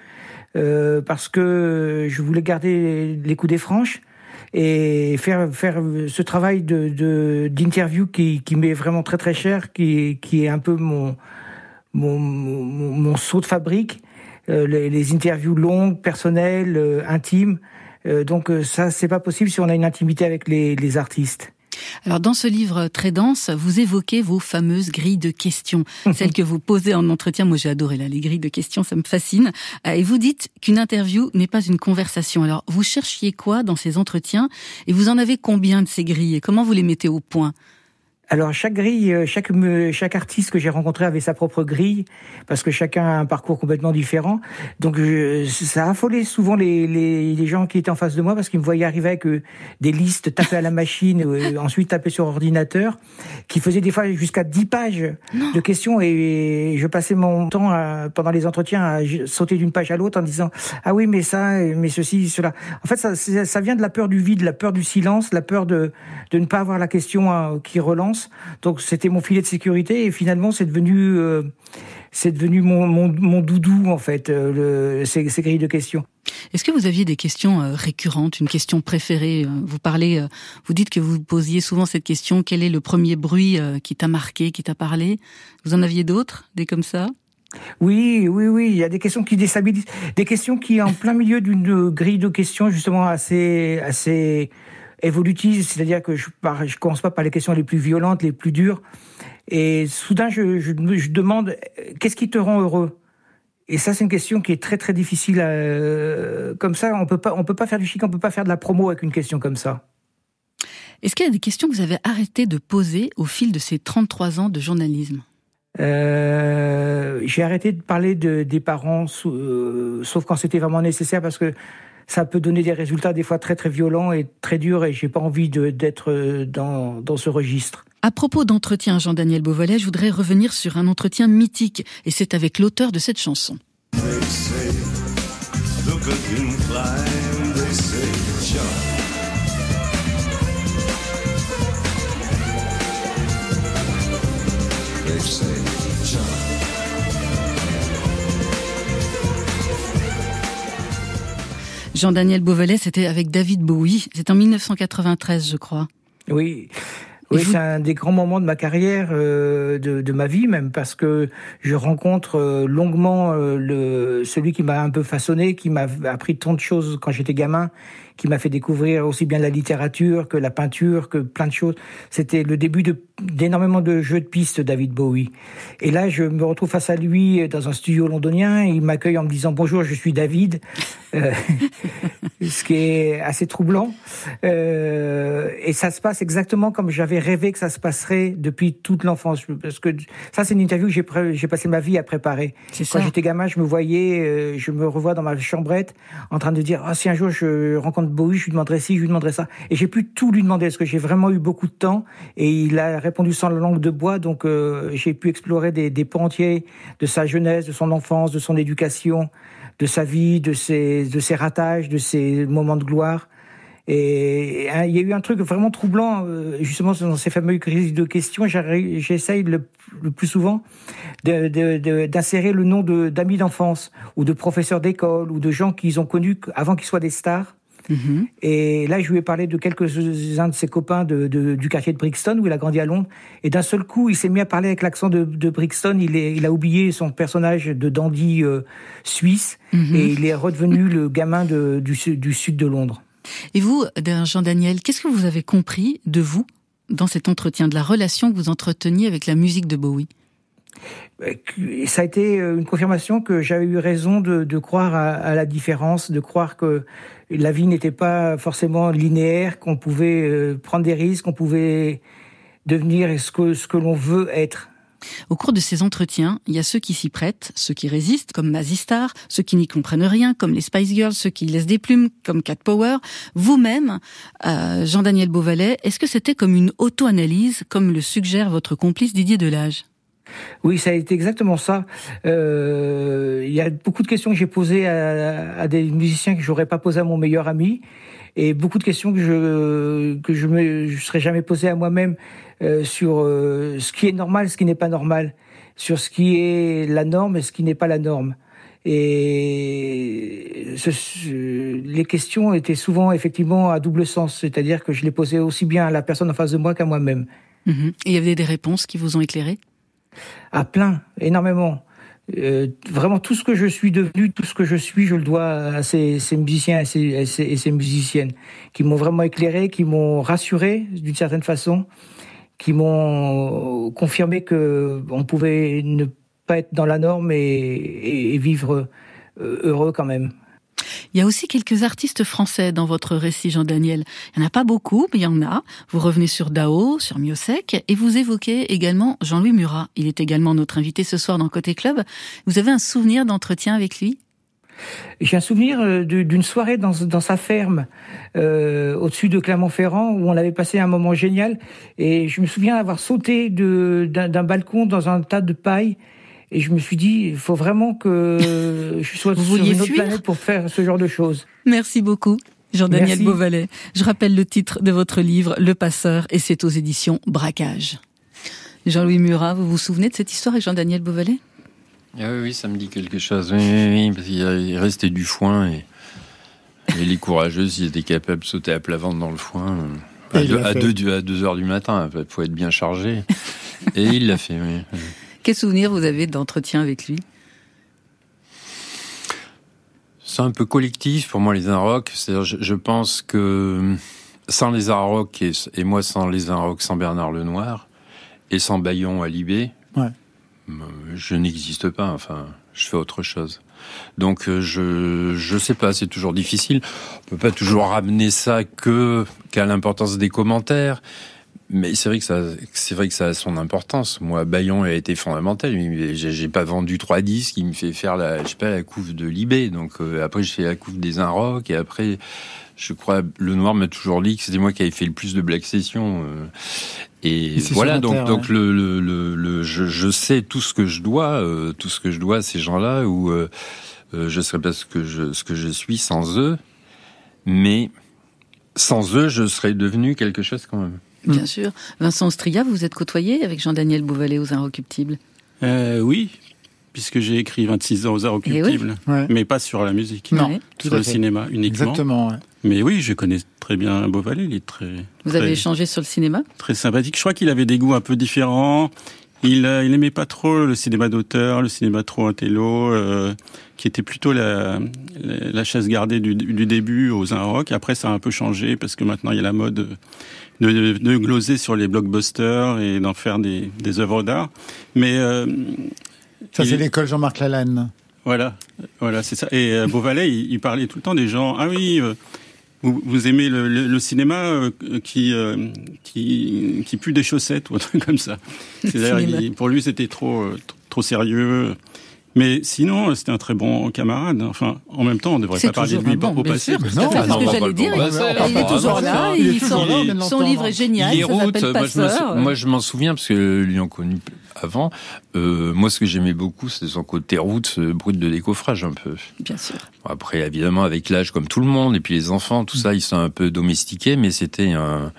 euh, parce que je voulais garder les coups des franches et faire faire ce travail de d'interview qui qui m'est vraiment très très cher, qui qui est un peu mon mon mon, mon saut de fabrique. Euh, les, les, interviews longues, personnelles, euh, intimes. Euh, donc euh, ça, c'est pas possible si on a une intimité avec les, les artistes. Alors dans ce livre très dense, vous évoquez vos fameuses grilles de questions, celles que vous posez en entretien. Moi j'ai adoré là, les grilles de questions, ça me fascine. Euh, et vous dites qu'une interview n'est pas une conversation. Alors vous cherchiez quoi dans ces entretiens et vous en avez combien de ces grilles et comment vous les mettez au point? Alors chaque grille, euh, chaque chaque artiste que j'ai rencontré avait sa propre grille parce que chacun a un parcours complètement différent. Donc je, ça a affolé souvent les, les, les, gens qui étaient en face de moi parce qu'ils me voyaient arriver avec euh, des listes tapées à la machine, (laughs) euh, ensuite tapées sur ordinateur, qui faisaient des fois jusqu'à 10 pages non. de questions et, je passais mon temps à, pendant les entretiens à sauter d'une page à l'autre en disant ah oui mais ça mais ceci cela. En fait ça, ça vient de la peur du vide, la peur du silence, la peur de de ne pas avoir la question hein, qui relance donc c'était mon filet de sécurité et finalement c'est devenu euh, c'est devenu mon, mon, mon, doudou en fait euh, le, ces, ces, grilles de questions. Est-ce que vous aviez des questions euh, récurrentes, une question préférée Vous parlez, vous dites que vous posiez souvent cette question quel est le premier bruit qui t'a marqué, qui t'a parlé? Vous en aviez d'autres, des comme ça? Oui, oui, oui. Il y a des questions qui déstabilisent, des questions qui, en plein milieu d'une grille de questions justement assez, assez évolutive, c'est-à-dire que je, ne je commence pas par les questions les plus violentes, les plus dures, et soudain je, je, je demande qu'est-ce qui te rend heureux? Et ça, c'est une question qui est très très difficile. À, euh, comme ça, on peut pas, on peut pas faire du chic, on peut pas faire de la promo avec une question comme ça. Est-ce qu'il y a des questions que vous avez arrêté de poser au fil de ces 33 ans de journalisme? Euh, J'ai arrêté de parler de, des parents, euh, sauf quand c'était vraiment nécessaire, parce que ça peut donner des résultats des fois très très violents et très durs et j'ai pas envie d'être euh, dans, dans ce registre. À propos d'entretien, Jean-Daniel Beauvolet, je voudrais revenir sur un entretien mythique et c'est avec l'auteur de cette chanson. Jean-Daniel Beauvalet, c'était avec David Bowie. C'est en 1993, je crois. Oui. Oui, c'est un des grands moments de ma carrière, euh, de, de, ma vie même, parce que je rencontre euh, longuement euh, le, celui qui m'a un peu façonné, qui m'a appris tant de choses quand j'étais gamin, qui m'a fait découvrir aussi bien la littérature que la peinture, que plein de choses. C'était le début d'énormément de, jeux de pistes, David Bowie. Et là, je me retrouve face à lui dans un studio londonien. Il m'accueille en me disant bonjour, je suis David, euh, (laughs) ce qui est assez troublant. Euh, et ça se passe exactement comme j'avais rêvé que ça se passerait depuis toute l'enfance. Parce que ça, c'est une interview que j'ai passé ma vie à préparer. Quand j'étais gamin, je me voyais, euh, je me revois dans ma chambrette en train de dire, ah, si un jour je rencontre je lui demanderais ci, je lui demanderais ça. Et j'ai pu tout lui demander parce que j'ai vraiment eu beaucoup de temps et il a répondu sans la langue de bois. Donc euh, j'ai pu explorer des, des pans entiers de sa jeunesse, de son enfance, de son éducation, de sa vie, de ses, ratages, de ses moments de gloire. Et il y a eu un truc vraiment troublant, euh, justement, dans ces fameuses crises de questions. J'essaye le, plus souvent d'insérer le nom d'amis d'enfance, ou de professeurs d'école, ou de gens qu'ils ont connus avant qu'ils soient des stars. Mm-hmm. Et là, je lui ai parlé de quelques-uns de ses copains de, de, du quartier de Brixton, où il a grandi à Londres. Et d'un seul coup, il s'est mis à parler avec l'accent de, de, Brixton. Il, est, il a oublié son personnage de dandy euh, suisse. Mm-hmm. Et il est redevenu le gamin du, du sud de Londres. Et vous, Jean-Daniel, qu'est-ce que vous avez compris de vous dans cet entretien, de la relation que vous entreteniez avec la musique de Bowie? Ça a été euh, une confirmation que j'avais eu raison de, de croire à, à, la différence, de croire que la vie n'était pas forcément linéaire, qu'on pouvait euh, prendre des risques, qu'on pouvait devenir ce que, ce que l'on veut être. Au cours de ces entretiens, il y a ceux qui s'y prêtent, ceux qui résistent, comme Mazistar, ceux qui n'y comprennent rien, comme les Spice Girls, ceux qui laissent des plumes, comme Cat Power. Vous-même, euh, Jean-Daniel Beauvalet, est-ce que c'était comme une auto-analyse, comme le suggère votre complice Didier Delage oui, ça a été exactement ça. Euh, il y a beaucoup de questions que j'ai posées à, à, des musiciens que j'aurais pas posées à mon meilleur ami, et beaucoup de questions que je que je me je serais jamais posées à moi-même euh, sur euh, ce qui est normal, ce qui n'est pas normal, sur ce qui est la norme et ce qui n'est pas la norme. Et ce, les questions étaient souvent effectivement à double sens, c'est-à-dire que je les posais aussi bien à la personne en face de moi qu'à moi-même. Mhm. Et il y avait des réponses qui vous ont éclairé? À plein, énormément. Euh, vraiment tout ce que je suis devenu, tout ce que je suis, je le dois à ces, musiciens et ces, musiciennes qui m'ont vraiment éclairé, qui m'ont rassuré d'une certaine façon qui m'ont confirmé que on pouvait ne pas être dans la norme et, et vivre euh, heureux quand même. Il y a aussi quelques artistes français dans votre récit, Jean-Daniel. Il n'y en a pas beaucoup, mais il y en a. Vous revenez sur Dao, sur Miosek, et vous évoquez également Jean-Louis Murat. Il est également notre invité ce soir dans Côté Club. Vous avez un souvenir d'entretien avec lui? J'ai un souvenir euh, d'une soirée dans, dans, sa ferme euh, au-dessus de Clermont-Ferrand où on avait passé un moment génial et je me souviens avoir sauté d'un balcon dans un tas de paille et je me suis dit il faut vraiment que je sois sur une autre planète pour faire ce genre de choses. Merci beaucoup. Jean-Daniel Beauvalet. Je rappelle le titre de votre livre Le Passeur et c'est aux éditions Braquage. Jean-Louis Murat, vous vous souvenez de cette histoire avec Jean-Daniel Beauvalet? Ah oui, oui, ça me dit quelque chose. Oui, oui, oui parce qu'il restait du foin et, et les courageuses, ils étaient capables de sauter à plat ventre dans le foin. À, deux, à, deux, à deux heures du matin, il faut être bien chargé. et il l'a fait, oui. Quel souvenir vous avez d'entretien avec lui? C'est un peu collectif pour moi, les Inrocks. C'est-à-dire, je, je, pense que sans les Inrocks et, et, moi sans les Inrocks, sans Bernard Lenoir et sans Bayon à Libé, ouais je n'existe pas, enfin, je fais autre chose. Donc euh, je je sais pas, c'est toujours difficile. On peut pas toujours ramener ça que qu'à l'importance des commentaires. Mais c'est vrai que ça, c'est vrai que ça a son importance. Moi, Bayon a été fondamental. J'ai pas vendu trois disques. Il me fait faire la, je sais pas, la couve de Libé. Donc euh, après, je fais la couve des Inrock. Et après, je crois, Le Noir m'a toujours dit que c'était moi qui avais fait le plus de Black Session. Euh. Et voilà, donc, donc le, le, le, je, je, sais tout ce que je dois, euh, tout ce que je dois à ces gens-là, où euh, euh, je serais pas ce que je, ce que je suis sans eux, mais sans eux, je serais devenu quelque chose quand même. Bien sûr. Vincent Ostria, vous êtes côtoyé avec Jean-Daniel Beauvalet aux Inrecuptibles euh, Oui, puisque j'ai écrit 26 ans aux Inrecuptibles, oui. ouais. mais pas sur la musique, non, sur le cinéma uniquement. Exactement. Ouais. Mais oui, je connais très bien Beauvalet. Il est très. Vous très, avez échangé sur le cinéma? Très sympathique. Je crois qu'il avait des goûts un peu différents. Il, euh, il aimait pas trop le cinéma d'auteur, le cinéma trop intello, euh, qui était plutôt la, la, la chasse gardée du, du, début aux un rock. Après, ça a un peu changé parce que maintenant il y a la mode de, gloser sur les blockbusters et d'en faire des, des œuvres d'art. Mais euh, ça, c'est l'école Jean-Marc Lalanne. Voilà, voilà, c'est ça. Et euh, Beauvalet, il, il, parlait tout le temps des gens. Ah oui. Euh, vous, vous, aimez le, le, le cinéma euh, qui, euh, qui, qui pue des chaussettes ou un truc comme ça. Il, pour lui, c'était trop, trop sérieux. Mais sinon, c'était un très bon camarade. Enfin, en même temps, on ne devrait pas parler de lui bon, au passé. Sûr, non, c'est ce que j'allais dire. Il, est toujours là. Il, son, son livre est génial. Il route. Moi, je, moi, je m'en souviens parce que l'ayant connu avant, euh, moi, ce que j'aimais beaucoup, c'était son côté route, brut de décoffrage un peu. Bien sûr. Après, évidemment, avec l'âge, comme tout le monde, et puis les enfants, tout ça, ils sont un peu domestiqués, mais c'était un.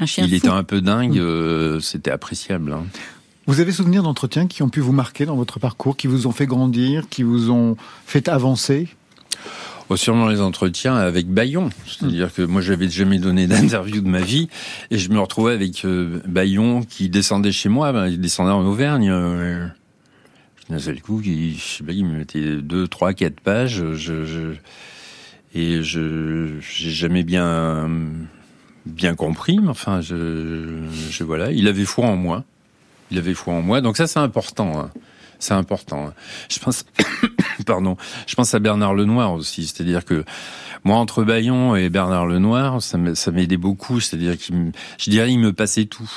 Un chien il fou. était un peu dingue. Euh, c'était appréciable. Hein. Vous avez souvenir d'entretiens qui ont pu vous marquer dans votre parcours, qui vous ont fait grandir, qui vous ont fait avancer? Oh, sûrement les entretiens avec Bayon. C'est-à-dire que moi, j'avais jamais donné (laughs) d'interview de ma vie et je me retrouvais avec euh, Bayon qui descendait chez moi. Ben, il descendait en Auvergne. Euh, d'un seul coup, il, je il me mettait deux, trois, quatre pages. Et je j'ai jamais bien compris, mais enfin, je voilà, il avait foi en moi. Il avait foi en moi. Donc ça, c'est important. Hein. C'est important. Hein. Je pense, (coughs) pardon, je pense à Bernard Lenoir aussi. C'est-à-dire que moi, entre Bayon et Bernard Lenoir, ça m'aidait beaucoup. C'est-à-dire qu'il, je dirais, il me passait tout.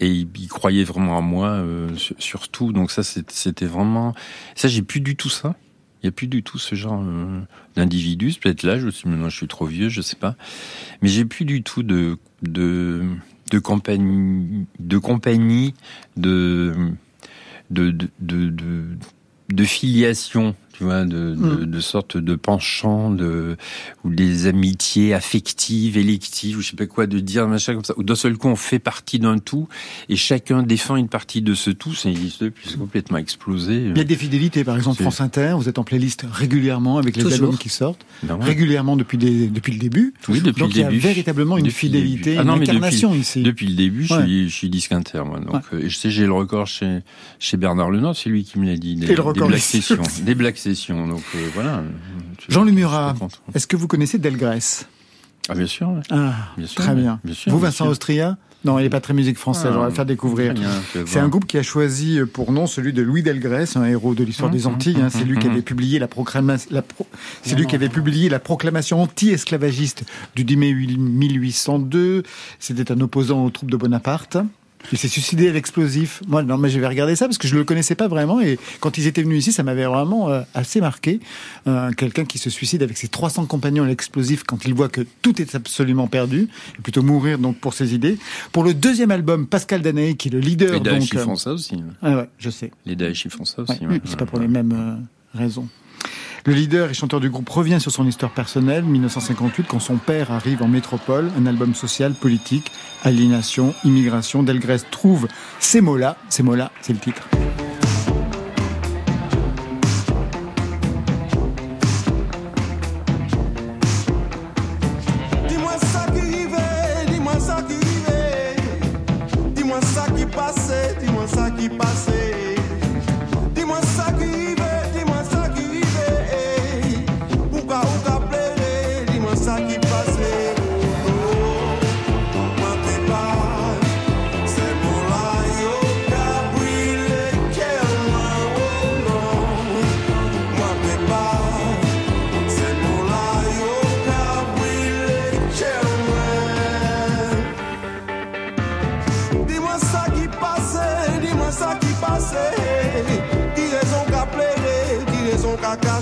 et il, croyait vraiment en moi, euh, sur- surtout. Donc ça, c'était vraiment. Ça, j'ai plus du tout ça. Il n'y a plus du tout ce genre euh, d'individu. Peut-être l'âge aussi. Maintenant, je suis trop vieux, je sais pas. Mais j'ai plus du tout de de de compagnie, de compagnie, de de de de, de, filiation. Tu vois, de, de, de sorte de penchant, de ou des amitiés affectives, électives, ou je sais pas quoi, de dire machin comme ça. Ou d'un seul coup, on fait partie d'un tout et chacun défend une partie de ce tout. Ça n'existe plus, c'est complètement explosé. Il y a des fidélités, par exemple France Inter, vous êtes en playlist régulièrement avec les Toujours. albums qui sortent, Ben ouais. régulièrement depuis, des- depuis le début. Oui, depuis Donc le il y a début. véritablement une Depuis début. fidélité, Ah non, une incarnation ici. Depuis le début, je suis, je suis disque inter, moi. Donc, euh, et je sais, j'ai le record chez, chez Bernard Lenord, c'est lui qui me l'a dit. Des, Et le record des black sessions. Des black sessions. Donc, euh, voilà. Je- Jean je Lumurat, est-ce que vous connaissez Delgrès Ah, bien sûr. Ah, Bien sûr, très bien. Bien sûr, vous, bien Vincent sûr. Austria Non, il n'est pas très musique française, Ah, j'aurais à le faire découvrir. C'est un groupe qui a choisi euh, pour nom celui de Louis Delgrès, un héros de l'histoire Mmh, des Antilles. mmh, hein. C'est lui qui mmh, avait mmh. publié la proclamation, la pro- c'est lui qui avait publié la proclamation anti-esclavagiste du 10 mai 1802. C'était un opposant aux troupes de Bonaparte. Il s'est suicidé à l'explosif. Moi, non, mais je vais regarder ça parce que je le connaissais pas vraiment et quand ils étaient venus ici, ça m'avait vraiment euh, assez marqué. Euh, Quelqu'un qui se suicide avec ses 300 compagnons à l'explosif quand il voit que tout est absolument perdu et plutôt mourir donc pour ses idées. Pour le deuxième album, Pascal Danaé, qui est le leader Les Daesh, donc. ils euh, font ça aussi. ah ouais, je sais. Les Daesh, ils font ça aussi. ouais. C'est pas pour les mêmes euh, raisons. Le leader et chanteur du groupe revient sur son histoire personnelle, 1958, quand son père arrive en métropole, un album social, politique, aliénation, immigration. Delgrès trouve ces mots-là, ces mots-là, c'est le titre. Dis-moi ça qui passait, dis-moi ça qui passait.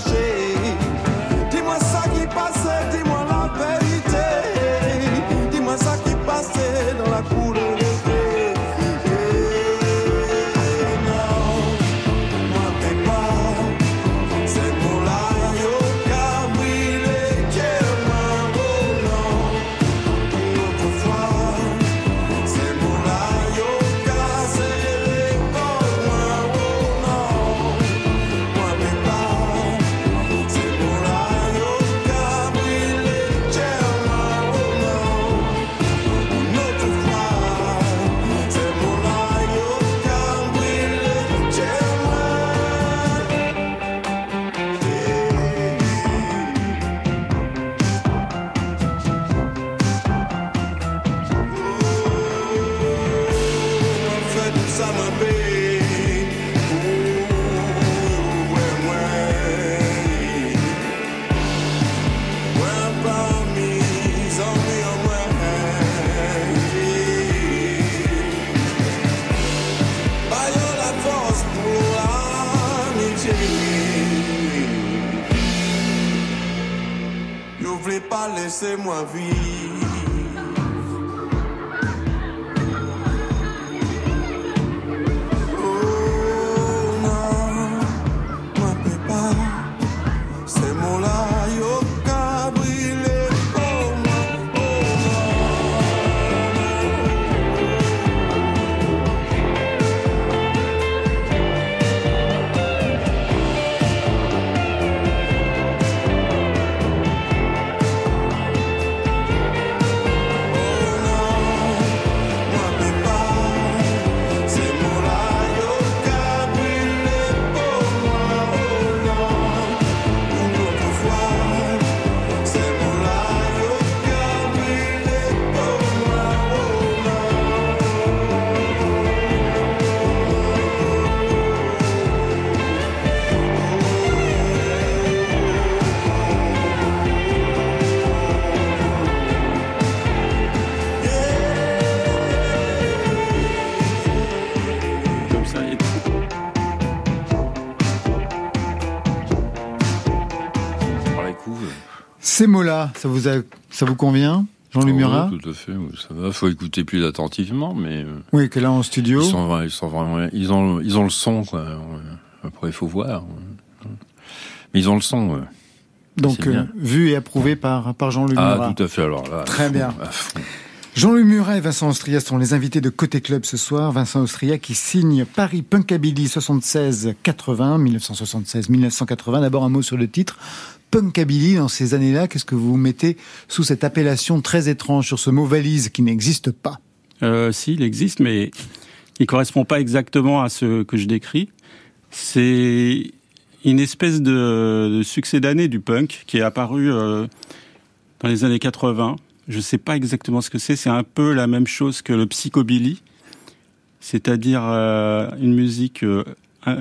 Raison voulez pas laisser moi vivre. Ces mots-là, ça vous, a, ça vous convient Jean-Louis Oh, Murat? Tout à fait, ça va. Faut écouter plus attentivement, mais euh, Oui, que là en studio. ils sont, vra- ils sont vraiment, ils ont, ils ont le son, quoi. Après, il faut voir. Mais ils ont le son. ouais. donc euh, vu et approuvé par, par Jean-Louis Murat. Ah, tout à fait. Alors là, Très fond, bien. Jean-Louis Murat et Vincent Austria sont les invités de Côté Club ce soir. Vincent Austria qui signe Paris Punkabilly 76-80, 1976-1980. D'abord un mot sur le titre. Punkabilly, dans ces années-là, qu'est-ce que vous mettez sous cette appellation très étrange, sur ce mot valise qui n'existe pas Euh, si, il existe, mais il correspond pas exactement à ce que je décris. C'est une espèce de, succès d'année du punk qui est apparu euh, dans les années 80. Je sais pas exactement ce que c'est. C'est un peu la même chose que le psychobilly, c'est-à-dire euh, une musique euh,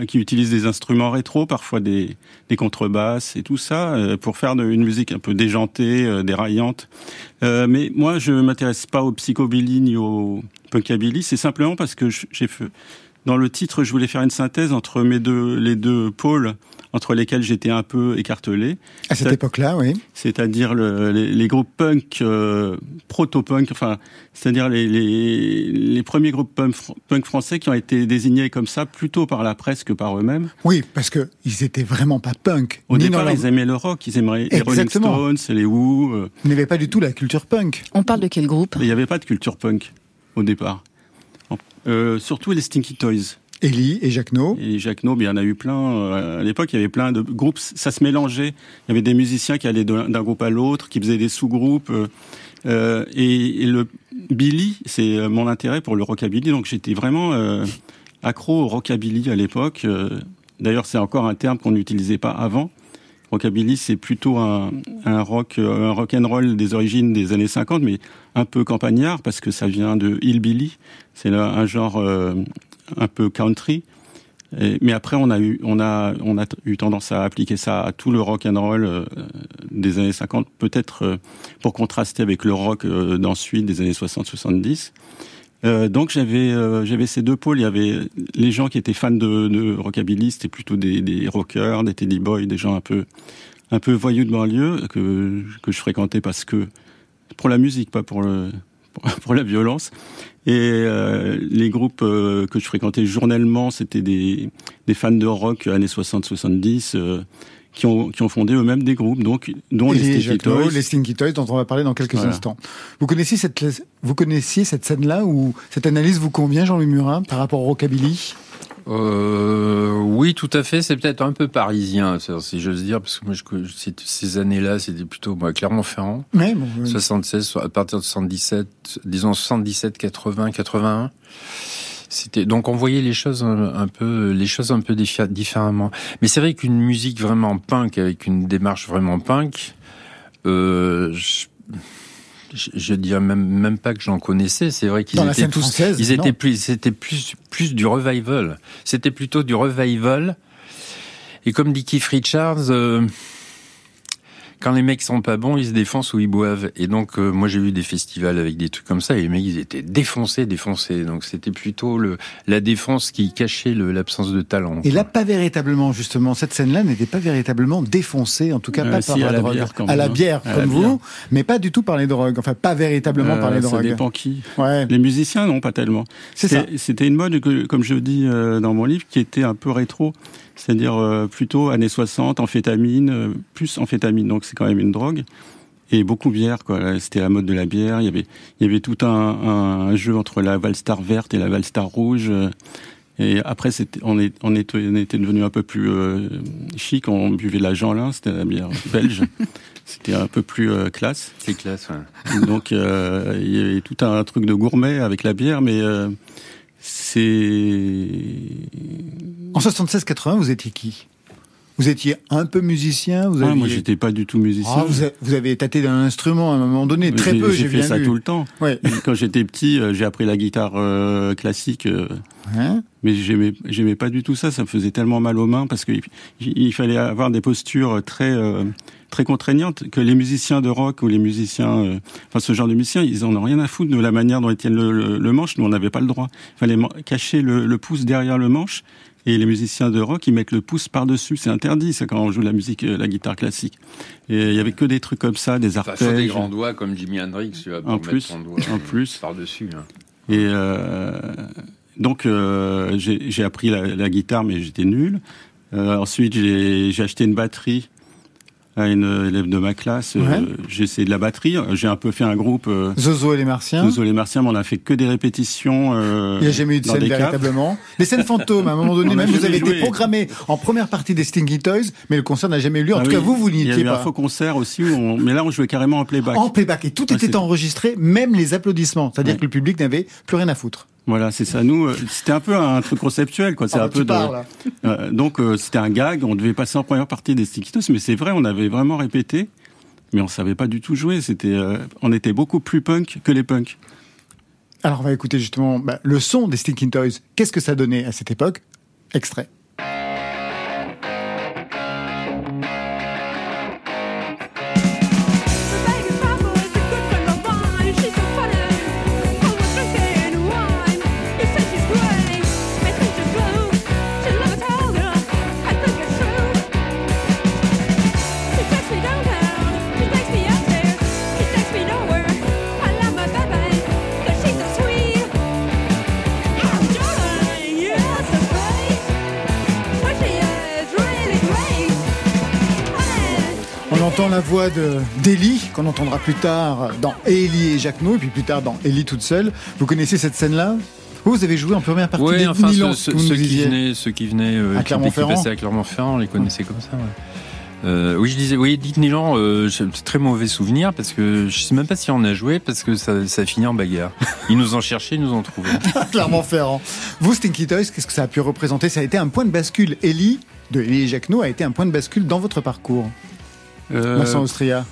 qui utilise des instruments rétro, parfois des, des contrebasses et tout ça, euh, pour faire une musique un peu déjantée, euh, déraillante. Euh, mais moi, je m'intéresse pas au psychobilly ni au punkabilly. C'est simplement parce que j'ai fait dans le titre, je voulais faire une synthèse entre mes les deux pôles entre lesquels j'étais un peu écartelé, À cette époque-là, oui. c'est-à-dire le- les, les groupes punk, euh, proto-punk, enfin, c'est-à-dire les, les, les premiers groupes punk, fr- punk français qui ont été désignés comme ça plutôt par la presse que par eux-mêmes. Oui, parce que ils étaient vraiment pas punk. Au départ, leur- ils aimaient le rock, ils aimeraient les Rolling. Stones, les Who. euh, Ils n'avaient pas du tout la culture punk. On parle de quel groupe? Il n'y avait pas de culture punk au départ. Euh, surtout les Stinky Toys. Ellie et Jacques No. Et Jacques Naub, il y en a eu plein. euh, À l'époque, il y avait plein de groupes. Ça se mélangeait. Il y avait des musiciens qui allaient d'un groupe à l'autre, qui faisaient des sous-groupes. euh, euh, et, le Billy, c'est mon intérêt pour le rockabilly. Donc j'étais vraiment accro au rockabilly à l'époque. D'ailleurs, c'est encore un terme qu'on n'utilisait pas avant. Rockabilly, c'est plutôt un, rock, un rock and roll des origines des années 50, mais un peu campagnard parce que ça vient de hillbilly. C'est un genre un peu country. Mais après, on a eu, on a, eu tendance à appliquer ça à tout le rock and roll euh, des années 50, peut-être euh, pour contraster avec le rock euh, d'ensuite des années 60-70. Euh, donc j'avais, j'avais ces deux pôles. Il y avait les gens qui étaient fans de, de rockabilly, c'était plutôt des, rockers, des teddy boys, des gens un peu, un peu voyous de banlieue que je fréquentais parce que pour la musique, pas pour, pour la violence. Et euh, les groupes euh, que je fréquentais journellement, c'était des, des fans de rock années 60-70 euh, qui, ont, qui ont fondé eux-mêmes des groupes, donc, dont Et les Stinky Toys. les Stinky Toys, dont on va parler dans quelques Voilà. instants. Vous connaissiez cette, vous connaissiez cette scène-là où cette analyse vous convient, Jean-Louis Murat, par rapport au rockabilly? Euh, oui, tout à fait. C'est peut-être un peu parisien, si j'ose dire, parce que moi, je, ces années-là, c'était plutôt moi, Clermont-Ferrand, Ouais, bon, euh, 76, à partir de 77, disons 77, 80, 81. C'était donc on voyait les choses un, un peu, les choses un peu diffé- différemment. Mais c'est vrai qu'une musique vraiment punk avec une démarche vraiment punk, euh, je, je, je dirais même même pas que j'en connaissais. C'est vrai qu'ils étaient tous, ils étaient non. plus, c'était plus plus du revival. C'était plutôt du revival. Et comme dit Keith Richards, euh, quand les mecs sont pas bons, ils se défoncent ou ils boivent. Et donc, euh, moi, j'ai vu des festivals avec des trucs comme ça, et les mecs, ils étaient défoncés, défoncés. Donc, c'était plutôt le, la défense qui cachait l'absence de talent. Et là, pas véritablement, justement, cette scène-là n'était pas véritablement défoncée, en tout cas Euh, pas si, par à la, la drogue. bière, à la hein. bière, À la comme vous, bière. mais pas du tout par les drogues. Enfin, pas véritablement par les Euh, drogues. Ça dépend qui. Ouais. Les musiciens, non, pas tellement. C'est ça. C'était c'était une mode, que, comme je dis euh, dans mon livre, qui était un peu rétro. C'est-à-dire euh, plutôt années 60, amphétamine, euh, plus amphétamine, donc c'est quand même une drogue. Et beaucoup bière, quoi. C'était la mode de la bière. Il y avait, il y avait tout un, un jeu entre la Valstar verte et la Valstar rouge. Et après, c'était, on, est, on, était, on était devenu un peu plus euh, chic. On buvait la Jeanlin, c'était la bière belge. (laughs) c'était un peu plus euh, classe. C'est classe, ouais. Donc euh, il y avait tout un truc de gourmet avec la bière, mais euh, c'est En 76-80, vous étiez qui? Vous étiez un peu musicien vous ah, aviez... moi j'étais pas du tout musicien. Ah, vous, avez, vous avez tâté d'un instrument à un moment donné, très J'ai- peu, J'ai j'ai fait ça tout le temps. Ouais. Quand j'étais petit, euh, j'ai appris la guitare euh, classique, euh, Hein? Mais j'aimais j'aimais pas du tout ça. Ça me faisait tellement mal aux mains parce qu'il il fallait avoir des postures très euh, très contraignantes que les musiciens de rock ou les musiciens, euh, enfin ce genre de musiciens, ils en ont rien à foutre de la manière dont ils tiennent le, le- le manche. Nous, on n'avait pas le droit. Il fallait cacher le, le pouce derrière le manche Et les musiciens de rock, ils mettent le pouce par-dessus. C'est interdit, ça, quand on joue la musique, euh, la guitare classique. Et il y avait que des trucs comme ça, des arpèges. des grands doigts comme Jimi Hendrix, tu vois, pour En mettre plus, doigt en plus. par-dessus. hein. Et euh, donc, euh, j'ai appris la, la guitare, mais j'étais nul. Euh, ensuite, j'ai acheté une batterie à une élève de ma classe. Euh, j'ai essayé de la batterie. J'ai un peu fait un groupe. Euh, Zozo et les Martiens. Zozo les Martiens, mais on a fait que des répétitions. euh, Il n'y a jamais eu de scène véritablement. Les scènes fantômes, à un moment donné, (laughs) même vous avez été programmé en première partie des Stinky Toys, mais le concert n'a jamais eu lieu. En Ah tout oui, cas, vous, vous n'y Il y a étiez eu un pas. faux concert aussi, où on- mais là, on jouait carrément en playback. En playback. Et tout Ouais, était enregistré, même les applaudissements. C'est-à-dire Ouais. que le public n'avait plus rien à foutre. Voilà, c'est ça. Nous, euh, c'était un peu un truc conceptuel, quoi. C'est Ah, un peu de. Euh, donc, euh, c'était un gag. On devait passer en première partie des Stikitos, mais c'est vrai, on avait vraiment répété, mais on savait pas du tout jouer. C'était, euh, on était beaucoup plus punk que les punks. Alors, on va écouter justement bah, le son des Stinking Toys. Qu'est-ce que ça donnait à cette époque? Extrait. La voix de d'Ellie, qu'on entendra plus tard dans Ellie et Jacques et puis plus tard dans Ellie toute seule. Vous connaissez cette scène-là? Vous, avez joué en première partie Ouais, des enfin, Milan, ceux, qui venaient, ceux qui venaient, euh, À Clermont-Ferrand. qui passaient à Clermont-Ferrand, on les connaissait comme ça. Ouais. Euh, oui, je disais, oui, dites Nilan, euh, très mauvais souvenir parce que je sais même pas si on a joué parce que ça, ça a fini en bagarre. (laughs) Ils nous ont cherché, ils nous ont trouvé. (laughs) Clermont-Ferrand. Vous, Stinky Toys, qu'est-ce que ça a pu représenter? Ça a été un point de bascule. Ellie, de Ellie et Jacques No, a été un point de bascule dans votre parcours. Euh, Vincent Austria.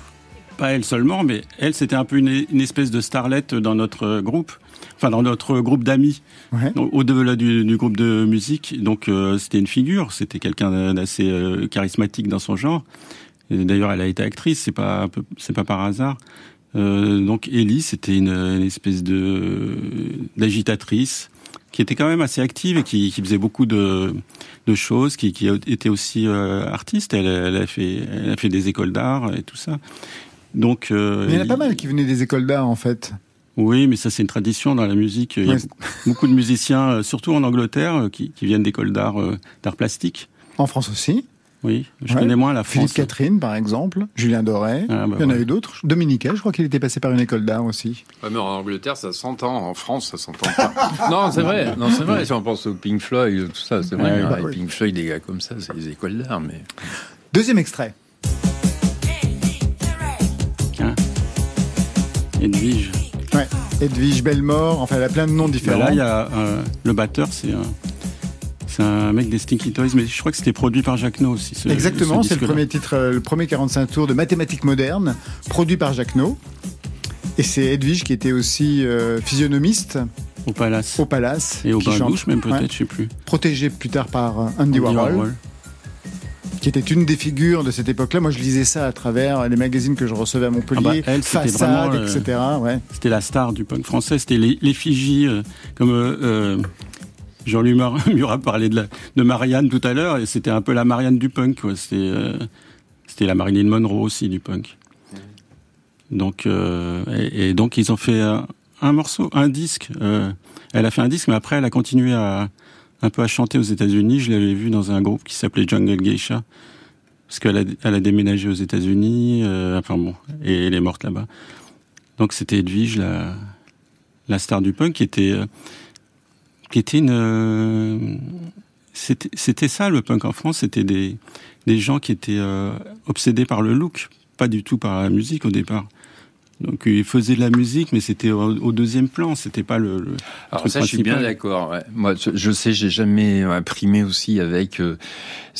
pas elle seulement, mais elle, c'était un peu une, une espèce de starlette dans notre groupe, enfin dans notre groupe d'amis, Ouais. Au-delà du, du groupe de musique. Donc, euh, c'était une figure, c'était quelqu'un d'assez euh, charismatique dans son genre. D'ailleurs, elle a été actrice, c'est pas c'est pas par hasard. Euh, donc, Ellie, c'était une, une espèce de d'agitatrice qui était quand même assez active et qui, qui faisait beaucoup de, de choses, qui, qui était aussi euh, artiste. Elle, elle a fait, elle a fait des écoles d'art et tout ça. Donc, euh, Mais il y en a pas mal qui venaient des écoles d'art, en fait. oui, mais ça c'est une tradition dans la musique. Il y a beaucoup de musiciens, euh, surtout en Angleterre, qui, qui viennent d'écoles d'art, d'art plastique. En France aussi. Oui, je Ouais. connais moins la Philippe France. Catherine, par exemple. Julien Doré. Ah, bah il y en a eu d'autres. Dominique, je crois qu'il était passé par une école d'art aussi. Ouais, mais en Angleterre, ça s'entend. En France, ça s'entend pas. (laughs) non, c'est vrai. Non, c'est vrai. Si on pense au Pink Floyd, tout ça, c'est vrai. Bah oui. Pink Floyd, des gars comme ça, c'est des écoles d'art, mais. Deuxième extrait. Edwige. Ouais. Edwige Bellemort. Enfin, elle a plein de noms Bah différents. là, il y a euh, le batteur, c'est un, c'est un mec des Stinky Toys, mais je crois que c'était produit par Jacques No aussi. ce- Exactement, ce c'est le premier titre, euh, le premier 45 tours de mathématiques modernes, produit par Jacques No. Et c'est Edwige qui était aussi euh, physionomiste Au Palace. au Palace. Et au qui bain chante. douche, même peut-être, Ouais. je sais plus. Protégé plus tard par euh, Andy, Andy Warhol, Warhol. qui était une des figures de cette époque-là. Moi, je lisais ça à travers les magazines que je recevais à Montpellier, Ah bah, elle, Façade, vraiment, euh, etc. Ouais. C'était la star du punk français, c'était l'effigie, euh, comme Jean-Louis Murat (laughs) parlait de, de Marianne tout à l'heure, et c'était un peu la Marianne du punk, euh, c'était la Marilyn Monroe aussi du punk. Donc, euh, et, donc ils ont fait un, morceau, un disque. euh, elle a fait un disque, mais après elle a continué à un peu à chanter aux États-Unis. Je l'avais vu dans un groupe qui s'appelait Jungle Geisha, parce qu'elle a, elle a déménagé aux États-Unis. enfin bon, et elle est morte là-bas. Donc c'était Edwige, la, star du punk, qui était, qui une. euh, c'était ça le punk en France, c'était des, des gens qui étaient euh, obsédés par le look, pas du tout par la musique au départ. Donc ils faisaient de la musique, mais c'était au, au deuxième plan, c'était pas le. le Alors truc ça, je suis bien d'accord. ouais. Moi, je- sais, j'ai jamais imprimé aussi avec. euh,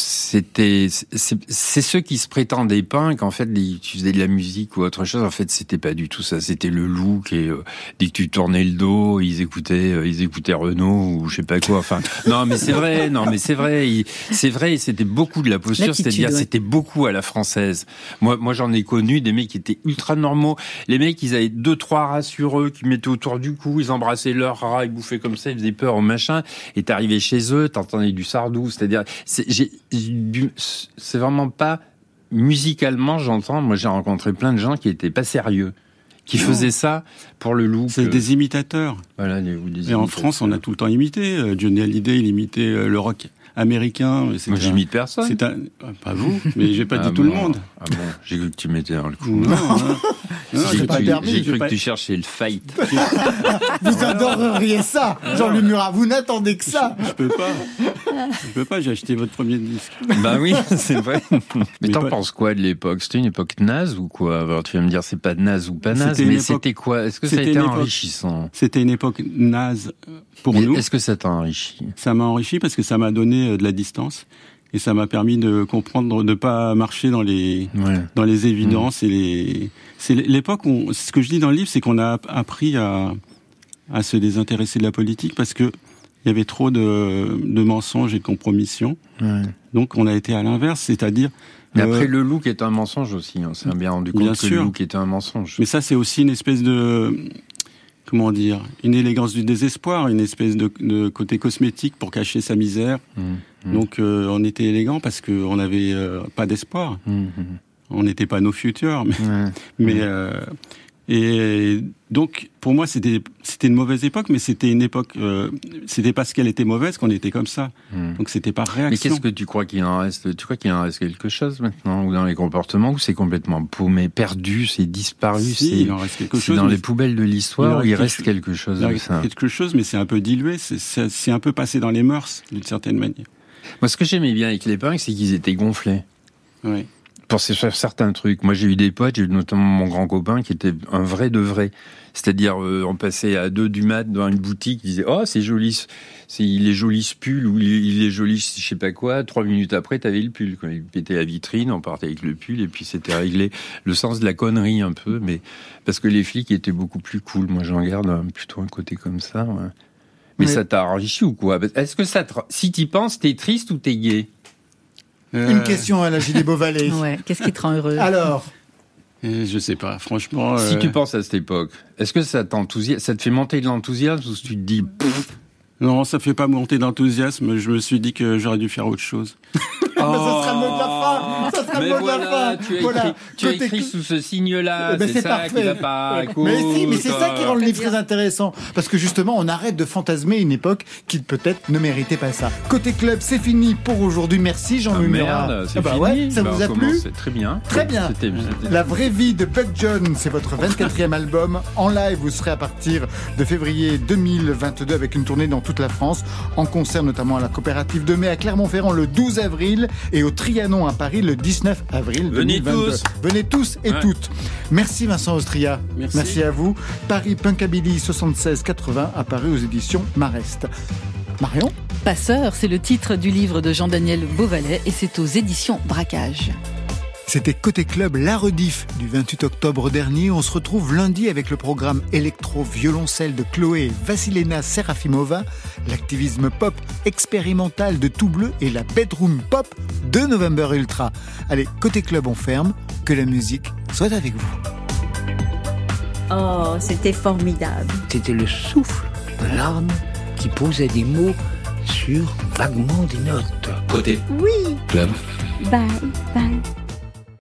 c'était, c'est c'est ceux qui se prétendaient punk. En fait, tu faisais de la musique ou autre chose. En fait, c'était pas du tout ça. C'était le look et euh, dès que tu tournais le dos, ils écoutaient, euh, ils écoutaient Renault ou je sais pas quoi. Enfin, non, mais c'est vrai. Non, mais c'est vrai. il- C'est vrai. C'était beaucoup de la posture. C'est-à-dire, ouais. c'était beaucoup à la française. Moi, moi, j'en ai connu des mecs qui étaient ultra normaux Les mecs, ils avaient deux, trois rats sur eux qu'ils mettaient autour du cou, ils embrassaient leurs rats, ils bouffaient comme ça, ils faisaient peur au machin. Et t'arrivais chez eux, t'entendais du sardou. C'est-à-dire, c'est vraiment pas musicalement, j'entends. Moi, j'ai rencontré plein de gens qui étaient pas sérieux, qui faisaient ça pour le look. C'est des imitateurs. Voilà, ou des Et en. France, on a tout le temps imité. Euh, Johnny Hallyday, il imitait euh, le rock américain. C'est Moi, j'imite personne. C'est un, ah, pas vous, (laughs) mais j'ai pas Ah dit tout le monde. Ah bon, j'ai cru que tu mettais dans le coup. Non, non, non, J'ai cru, permis, pas- que tu cherchais le fight. (laughs) Vous adoreriez ça, Jean-Luc Murat. Vous n'attendez que ça. Je peux pas. Je peux pas, j'ai acheté votre premier disque. bah oui, (laughs) c'est vrai. Mais, Mais t'en pas- penses quoi de l'époque? C'était une époque naze ou quoi? Alors tu vas me dire c'est pas naze ou pas naze, mais c'était quoi? Est-ce que ça a été enrichissant? C'était une époque naze euh, pour nous. Est-ce que ça t'a enrichi? Ça m'a enrichi parce que ça m'a donné de la distance et ça m'a permis de comprendre, de pas marcher dans les Ouais. dans les évidences et les. C'est l'époque on- ce que je dis dans le livre, c'est qu'on a appris à à se désintéresser de la politique parce que il y avait trop de, de mensonges et de compromissions. Ouais. Donc on a été à l'inverse, c'est-à-dire. Mais euh, après le look est un mensonge aussi. On s'est bien rendu compte Bien que sûr. le look était un mensonge. Mais ça, c'est aussi une espèce de comment dire, une élégance du désespoir, une espèce de, de côté cosmétique pour cacher sa misère. Mmh, mmh, Donc euh, on était élégant parce qu'on n'avait euh, pas d'espoir. mmh. On n'était pas nos futurs, mais euh, et donc pour moi c'était une mauvaise époque, mais c'était une époque, euh, c'était parce qu'elle était mauvaise qu'on était comme ça. Mmh. Donc c'était par Mais réaction. qu'est-ce que tu crois qu'il en reste? Tu crois qu'il en reste quelque chose maintenant ou dans les comportements ou c'est complètement paumé, perdu, c'est disparu, Si, c'est il en reste quelque chose. dans mais les poubelles de l'histoire. il reste reste quelque- chose il ça? quelque chose, mais c'est un peu dilué. C'est- un peu passé dans les mœurs d'une certaine manière. Moi, ce que j'aimais bien avec les punks, c'est qu'ils étaient gonflés. Ouais. Pour ces- sur certains trucs. Moi, j'ai eu des potes, j'ai eu notamment mon grand copain qui était un vrai de vrai. C'est-à-dire, euh, on passait à deux du mat dans une boutique, il disait, oh, c'est joli, ce- c'est, il est joli ce pull, ou il est, joli je sais pas quoi. Trois minutes après, t'avais le pull. Quand il pétait la vitrine, on partait avec le pull, et puis c'était réglé. Le sens de la connerie, un peu, mais parce que les flics étaient beaucoup plus cool. Moi, j'en garde un- plutôt un côté comme ça. ouais. Mais Mais- ça t'a enrichi ou quoi? Est-ce que ça te... Si t'y penses, t'es triste ou t'es gay? Une question à la Gilles Beauvalet. (laughs) Ouais, qu'est-ce qui te rend heureux Alors, euh, Je sais pas, franchement. Si euh, tu penses à cette époque, est-ce que ça t'enthousiasme, ça te fait monter de l'enthousiasme ou tu te dis, pff, Non, ça fait pas monter d'enthousiasme. Je me suis dit que j'aurais dû faire autre chose. (laughs) Ça sera le mot de la le mot de voilà, la fin. tu as Voilà. écrit, tu as Côté- écrit sous ce signe-là, Eh ben, c'est ça parfait. qui va pas. Mais si, mais c'est ça qui rend le livre très intéressant. Parce que justement, on arrête de fantasmer une époque qui peut-être ne méritait pas ça. Côté club, c'est fini pour aujourd'hui. Merci Ah, Jean-Louis Murat. merde, c'est Ah bah fini. ouais, ça Bah, vous a plu Très bien. Très bien. C'était- c'était- La vraie vie de Buck John, c'est votre (laughs) 24e album. En live, vous serez à partir de février 2022 avec une tournée dans toute la France, en concert notamment à la coopérative de mai à Clermont-Ferrand le 12 avril et au Trianon à Paris le 19 avril Venez 2022. tous. Venez tous et Ouais. toutes. Merci Vincent Austria. Merci. à vous. Paris Punkabilly 76-80 apparu aux éditions Marest. Marion? Passeur, c'est le titre du livre de Jean-Daniel Beauvalet et c'est aux éditions Braquage. C'était Côté Club, la rediff du 28 octobre dernier. On se retrouve lundi avec le programme électro-violoncelle de Chloé Vassilena Serafimova, l'activisme pop expérimental de Tout Bleu et la bedroom pop de November Ultra. Allez, Côté Club, on ferme. Que la musique soit avec vous. Oh, c'était formidable. C'était le souffle de l'âme qui posait des mots sur vaguement des notes. Côté Oui, club. bye, bye.